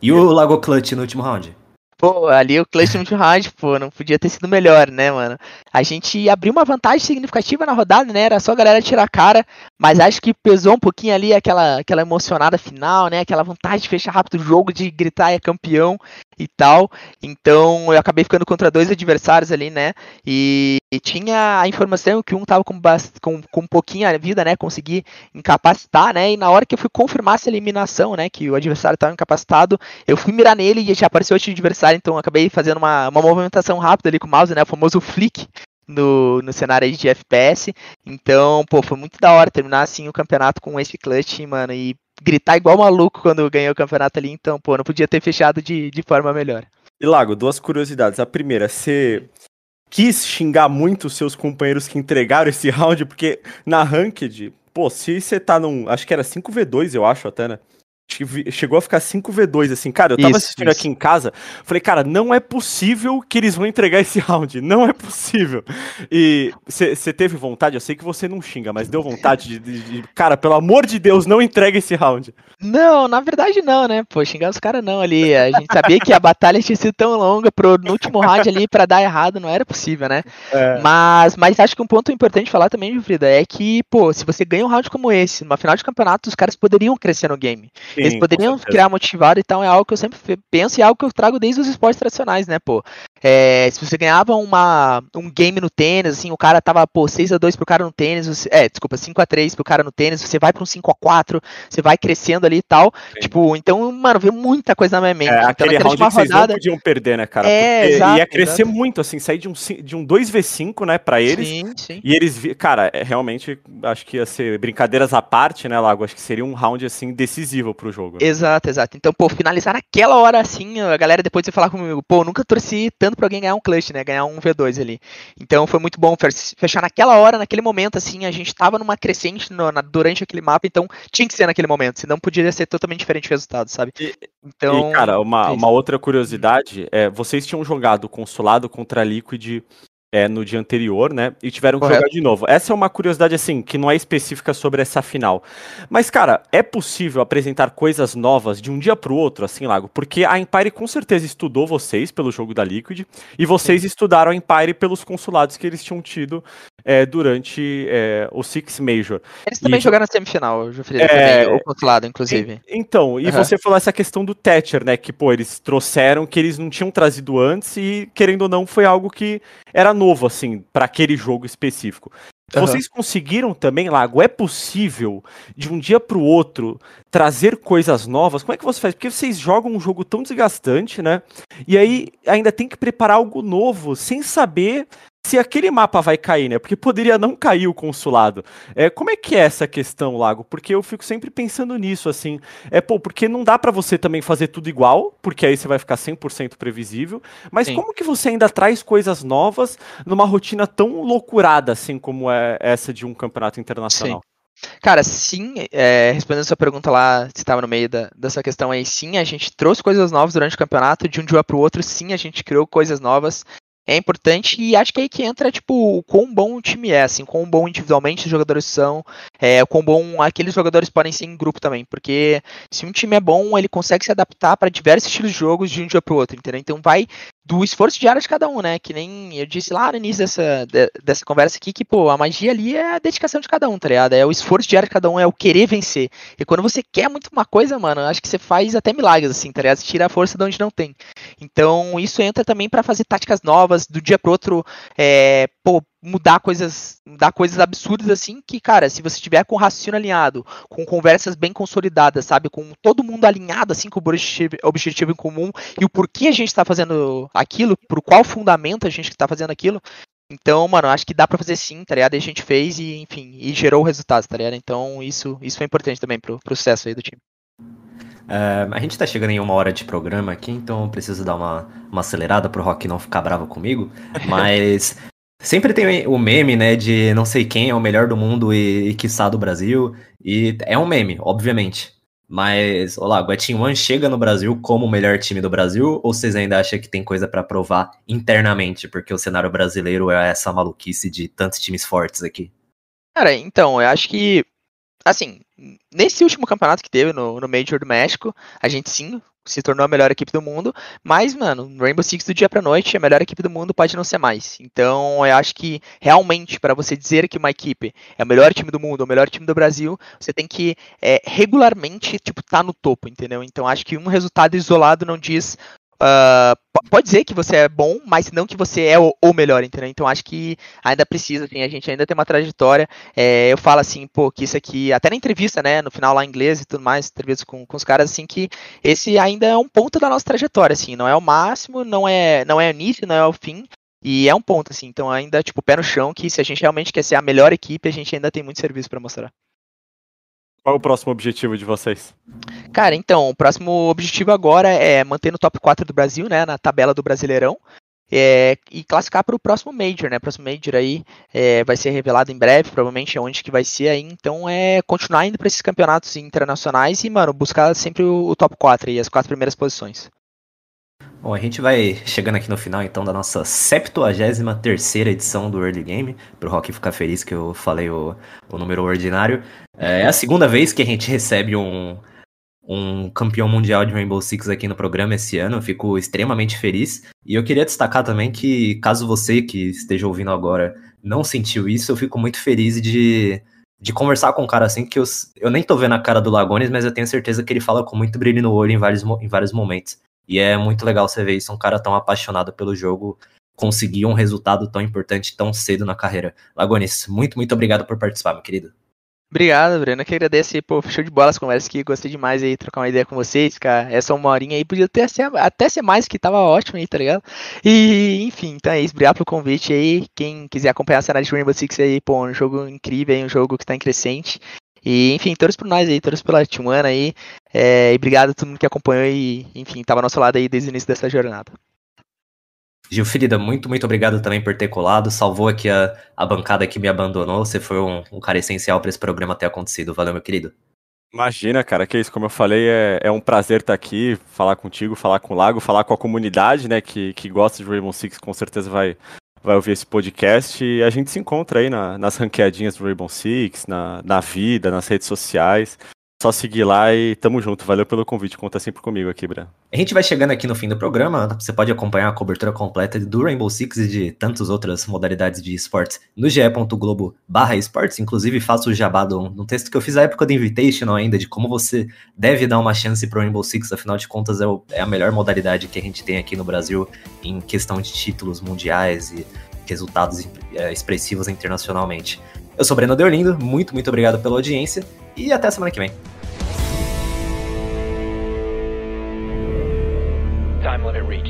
E o Lago Clutch no último round? Pô, ali o clutch muito hard, pô, não podia ter sido melhor, né, mano? A gente abriu uma vantagem significativa na rodada, né? Era só a galera tirar a cara, mas acho que pesou um pouquinho ali aquela, aquela emocionada final, né? Aquela vontade de fechar rápido o jogo, de gritar é campeão e tal. Então eu acabei ficando contra dois adversários ali, né? E, e tinha a informação que um tava com, com, com um pouquinho a vida, né? Consegui incapacitar, né? E na hora que eu fui confirmar essa eliminação, né? Que o adversário estava incapacitado, eu fui mirar nele e já apareceu outro adversário, então acabei fazendo uma, uma movimentação rápida ali com o mouse, né? O famoso flick. No, no cenário de FPS, então, pô, foi muito da hora terminar assim o campeonato com esse clutch, mano, e gritar igual maluco quando ganhei o campeonato ali, então, pô, não podia ter fechado de, de forma melhor. E Lago, duas curiosidades. A primeira, você quis xingar muito os seus companheiros que entregaram esse *laughs* round, porque na Ranked, pô, se você tá num. Acho que era 5v2, eu acho até, né? Chegou a ficar 5v2, assim, cara, eu tava isso, assistindo isso. aqui em casa, falei, cara, não é possível que eles vão entregar esse *laughs* round, não é possível. E você teve vontade, eu sei que você não xinga, mas deu vontade de, de, de, cara, pelo amor de Deus, não entrega esse round. Não, na verdade não, né, pô, xingar os caras não ali, a gente sabia que a batalha tinha sido tão longa pro no último round ali para dar errado, não era possível, né, é. mas, mas acho que um ponto importante falar também, Frida, é que, pô, se você ganha um round como esse, numa final de campeonato, os caras poderiam crescer no game. Eles poderiam criar motivado e tal, é algo que eu sempre penso e é algo que eu trago desde os esportes tradicionais, né, pô? É, se você ganhava uma, um game no tênis, assim, o cara tava, pô, 6x2 pro cara no tênis, você, é, desculpa, 5x3 pro cara no tênis, você vai pra um 5x4, você vai crescendo ali e tal. Sim. Tipo, então, mano, veio muita coisa na minha mente. É, então, aquele round que vocês rodada... não podiam perder, né, cara? É, Porque exato, ia crescer exato. muito, assim, sair de um, de um 2v5, né, pra eles. Sim, sim. E eles, cara, é, realmente, acho que ia ser brincadeiras à parte, né, Lago? Acho que seria um round, assim, decisivo pro jogo. Né? Exato, exato. Então, pô, finalizar naquela hora, assim, a galera depois de falar comigo, pô, nunca torci tanto pra alguém ganhar um clutch, né, ganhar um V2 ali. Então, foi muito bom fechar naquela hora, naquele momento, assim, a gente tava numa crescente no, na, durante aquele mapa, então tinha que ser naquele momento, senão poderia ser totalmente diferente o resultado, sabe? E, então, e, cara, uma, uma outra curiosidade é, vocês tinham jogado Consolado contra a Liquid é, no dia anterior, né? E tiveram que Correto. jogar de novo. Essa é uma curiosidade, assim, que não é específica sobre essa final. Mas, cara, é possível apresentar coisas novas de um dia pro outro, assim, Lago? Porque a Empire com certeza estudou vocês pelo jogo da Liquid, e vocês Sim. estudaram a Empire pelos consulados que eles tinham tido é, durante é, o Six Major. Eles também e, jogaram na semifinal, Jufrida, é, também, o consulado, inclusive. E, então, e uhum. você falou essa questão do Thatcher, né? Que, pô, eles trouxeram que eles não tinham trazido antes, e, querendo ou não, foi algo que era novo, assim, para aquele jogo específico. Uhum. Vocês conseguiram também, Lago? É possível, de um dia para o outro, trazer coisas novas? Como é que você faz? Porque vocês jogam um jogo tão desgastante, né? E aí ainda tem que preparar algo novo, sem saber se aquele mapa vai cair, né? Porque poderia não cair o consulado. É, como é que é essa questão, Lago? Porque eu fico sempre pensando nisso, assim. É, pô, porque não dá para você também fazer tudo igual, porque aí você vai ficar 100% previsível. Mas Sim. como que você ainda traz coisas novas numa rotina tão loucurada, assim, como é essa de um campeonato internacional? Sim. Cara, sim, é, respondendo a sua pergunta lá, se estava no meio da, dessa questão aí, sim, a gente trouxe coisas novas durante o campeonato, de um dia para o outro, sim, a gente criou coisas novas é importante e acho que é aí que entra, tipo, o quão bom o time é, assim, quão bom individualmente os jogadores são, é, quão bom aqueles jogadores podem ser em grupo também, porque se um time é bom, ele consegue se adaptar para diversos estilos de jogos de um dia para o outro, entendeu? Então vai do esforço diário de cada um, né? Que nem eu disse lá no início dessa, dessa conversa aqui, que, pô, a magia ali é a dedicação de cada um, tá ligado? É o esforço diário de cada um, é o querer vencer. E quando você quer muito uma coisa, mano, acho que você faz até milagres, assim, tá ligado? Você tira a força de onde não tem. Então, isso entra também para fazer táticas novas, do dia pro outro, é, pô, mudar coisas, mudar coisas absurdas assim, que, cara, se você tiver com o raciocínio alinhado, com conversas bem consolidadas, sabe, com todo mundo alinhado assim com o objetivo, objetivo em comum e o porquê a gente está fazendo aquilo, por qual fundamento a gente está fazendo aquilo, então, mano, acho que dá pra fazer sim, tá ligado? E a gente fez e, enfim, e gerou o resultado, tá ligado? Então, isso, isso foi importante também pro, pro sucesso aí do time. Uh, a gente tá chegando em uma hora de programa aqui, então eu preciso dar uma, uma acelerada pro Rock não ficar bravo comigo. *laughs* Mas Sempre tem o meme, né, de não sei quem é o melhor do mundo e, e quiçá do Brasil. E é um meme, obviamente. Mas, olá, One chega no Brasil como o melhor time do Brasil ou vocês ainda acham que tem coisa para provar internamente? Porque o cenário brasileiro é essa maluquice de tantos times fortes aqui. Cara, então, eu acho que, assim, nesse último campeonato que teve no, no Major do México, a gente sim se tornou a melhor equipe do mundo, mas, mano, Rainbow Six do dia pra noite, a melhor equipe do mundo pode não ser mais. Então, eu acho que, realmente, para você dizer que uma equipe é o melhor time do mundo, o melhor time do Brasil, você tem que é, regularmente, tipo, tá no topo, entendeu? Então, acho que um resultado isolado não diz Uh, pode dizer que você é bom, mas não que você é o, o, melhor, entendeu? Então acho que ainda precisa, assim, a gente ainda tem uma trajetória. É, eu falo assim, pô, que isso aqui, até na entrevista, né, no final lá em inglês e tudo mais, entrevistas com, com os caras, assim, que esse ainda é um ponto da nossa trajetória, assim, não é o máximo, não é, não é o início, não é o fim, e é um ponto, assim, então ainda, tipo, pé no chão, que se a gente realmente quer ser a melhor equipe, a gente ainda tem muito serviço para mostrar. Qual é o próximo objetivo de vocês? Cara, então, o próximo objetivo agora é manter no top 4 do Brasil, né, na tabela do Brasileirão. É, e classificar para o próximo Major, né? O próximo Major aí é, vai ser revelado em breve, provavelmente onde que vai ser aí. Então é continuar indo para esses campeonatos internacionais e, mano, buscar sempre o, o top 4 e as quatro primeiras posições. Bom, a gente vai chegando aqui no final então da nossa 73 edição do Early Game, pro Rock ficar feliz que eu falei o, o número ordinário. É a segunda vez que a gente recebe um, um campeão mundial de Rainbow Six aqui no programa esse ano, eu fico extremamente feliz. E eu queria destacar também que, caso você que esteja ouvindo agora não sentiu isso, eu fico muito feliz de, de conversar com um cara assim, que eu, eu nem tô vendo a cara do Lagones, mas eu tenho certeza que ele fala com muito brilho no olho em vários, em vários momentos. E é muito legal você ver isso, um cara tão apaixonado pelo jogo conseguir um resultado tão importante tão cedo na carreira. Lagones, muito, muito obrigado por participar, meu querido. Obrigado, Breno. Eu que agradeço aí, pô, show de bola as conversas aqui. Gostei demais aí, trocar uma ideia com vocês, cara. Essa uma horinha aí podia até ser, até ser mais, que tava ótimo aí, tá ligado? E, enfim, então é isso. Obrigado pelo convite aí. Quem quiser acompanhar a série de Rainbow Six aí, pô, um jogo incrível aí, um jogo que tá em crescente. E, enfim, todos por nós aí, todos pela Tijuana aí. É, e obrigado a todo mundo que acompanhou e, enfim, tava ao nosso lado aí desde o início dessa jornada. Gilfrida, muito, muito obrigado também por ter colado. Salvou aqui a, a bancada que me abandonou. Você foi um, um cara essencial para esse programa ter acontecido. Valeu, meu querido. Imagina, cara, que isso, como eu falei, é, é um prazer estar aqui, falar contigo, falar com o Lago, falar com a comunidade, né, que, que gosta de Rainbow Six, com certeza vai, vai ouvir esse podcast. E a gente se encontra aí na, nas ranqueadinhas do Rainbow Six, na, na vida, nas redes sociais. Só seguir lá e tamo junto. Valeu pelo convite. Conta sempre comigo aqui, Bran. A gente vai chegando aqui no fim do programa. Você pode acompanhar a cobertura completa do Rainbow Six e de tantas outras modalidades de esportes no ge.globo barra esportes. Inclusive, faço o jabá um texto que eu fiz na época do Invitational ainda, de como você deve dar uma chance pro Rainbow Six. Afinal de contas, é, o, é a melhor modalidade que a gente tem aqui no Brasil em questão de títulos mundiais e resultados é, expressivos internacionalmente. Eu sou Breno Deolindo, muito, muito obrigado pela audiência e até a semana que vem. Time limit reached.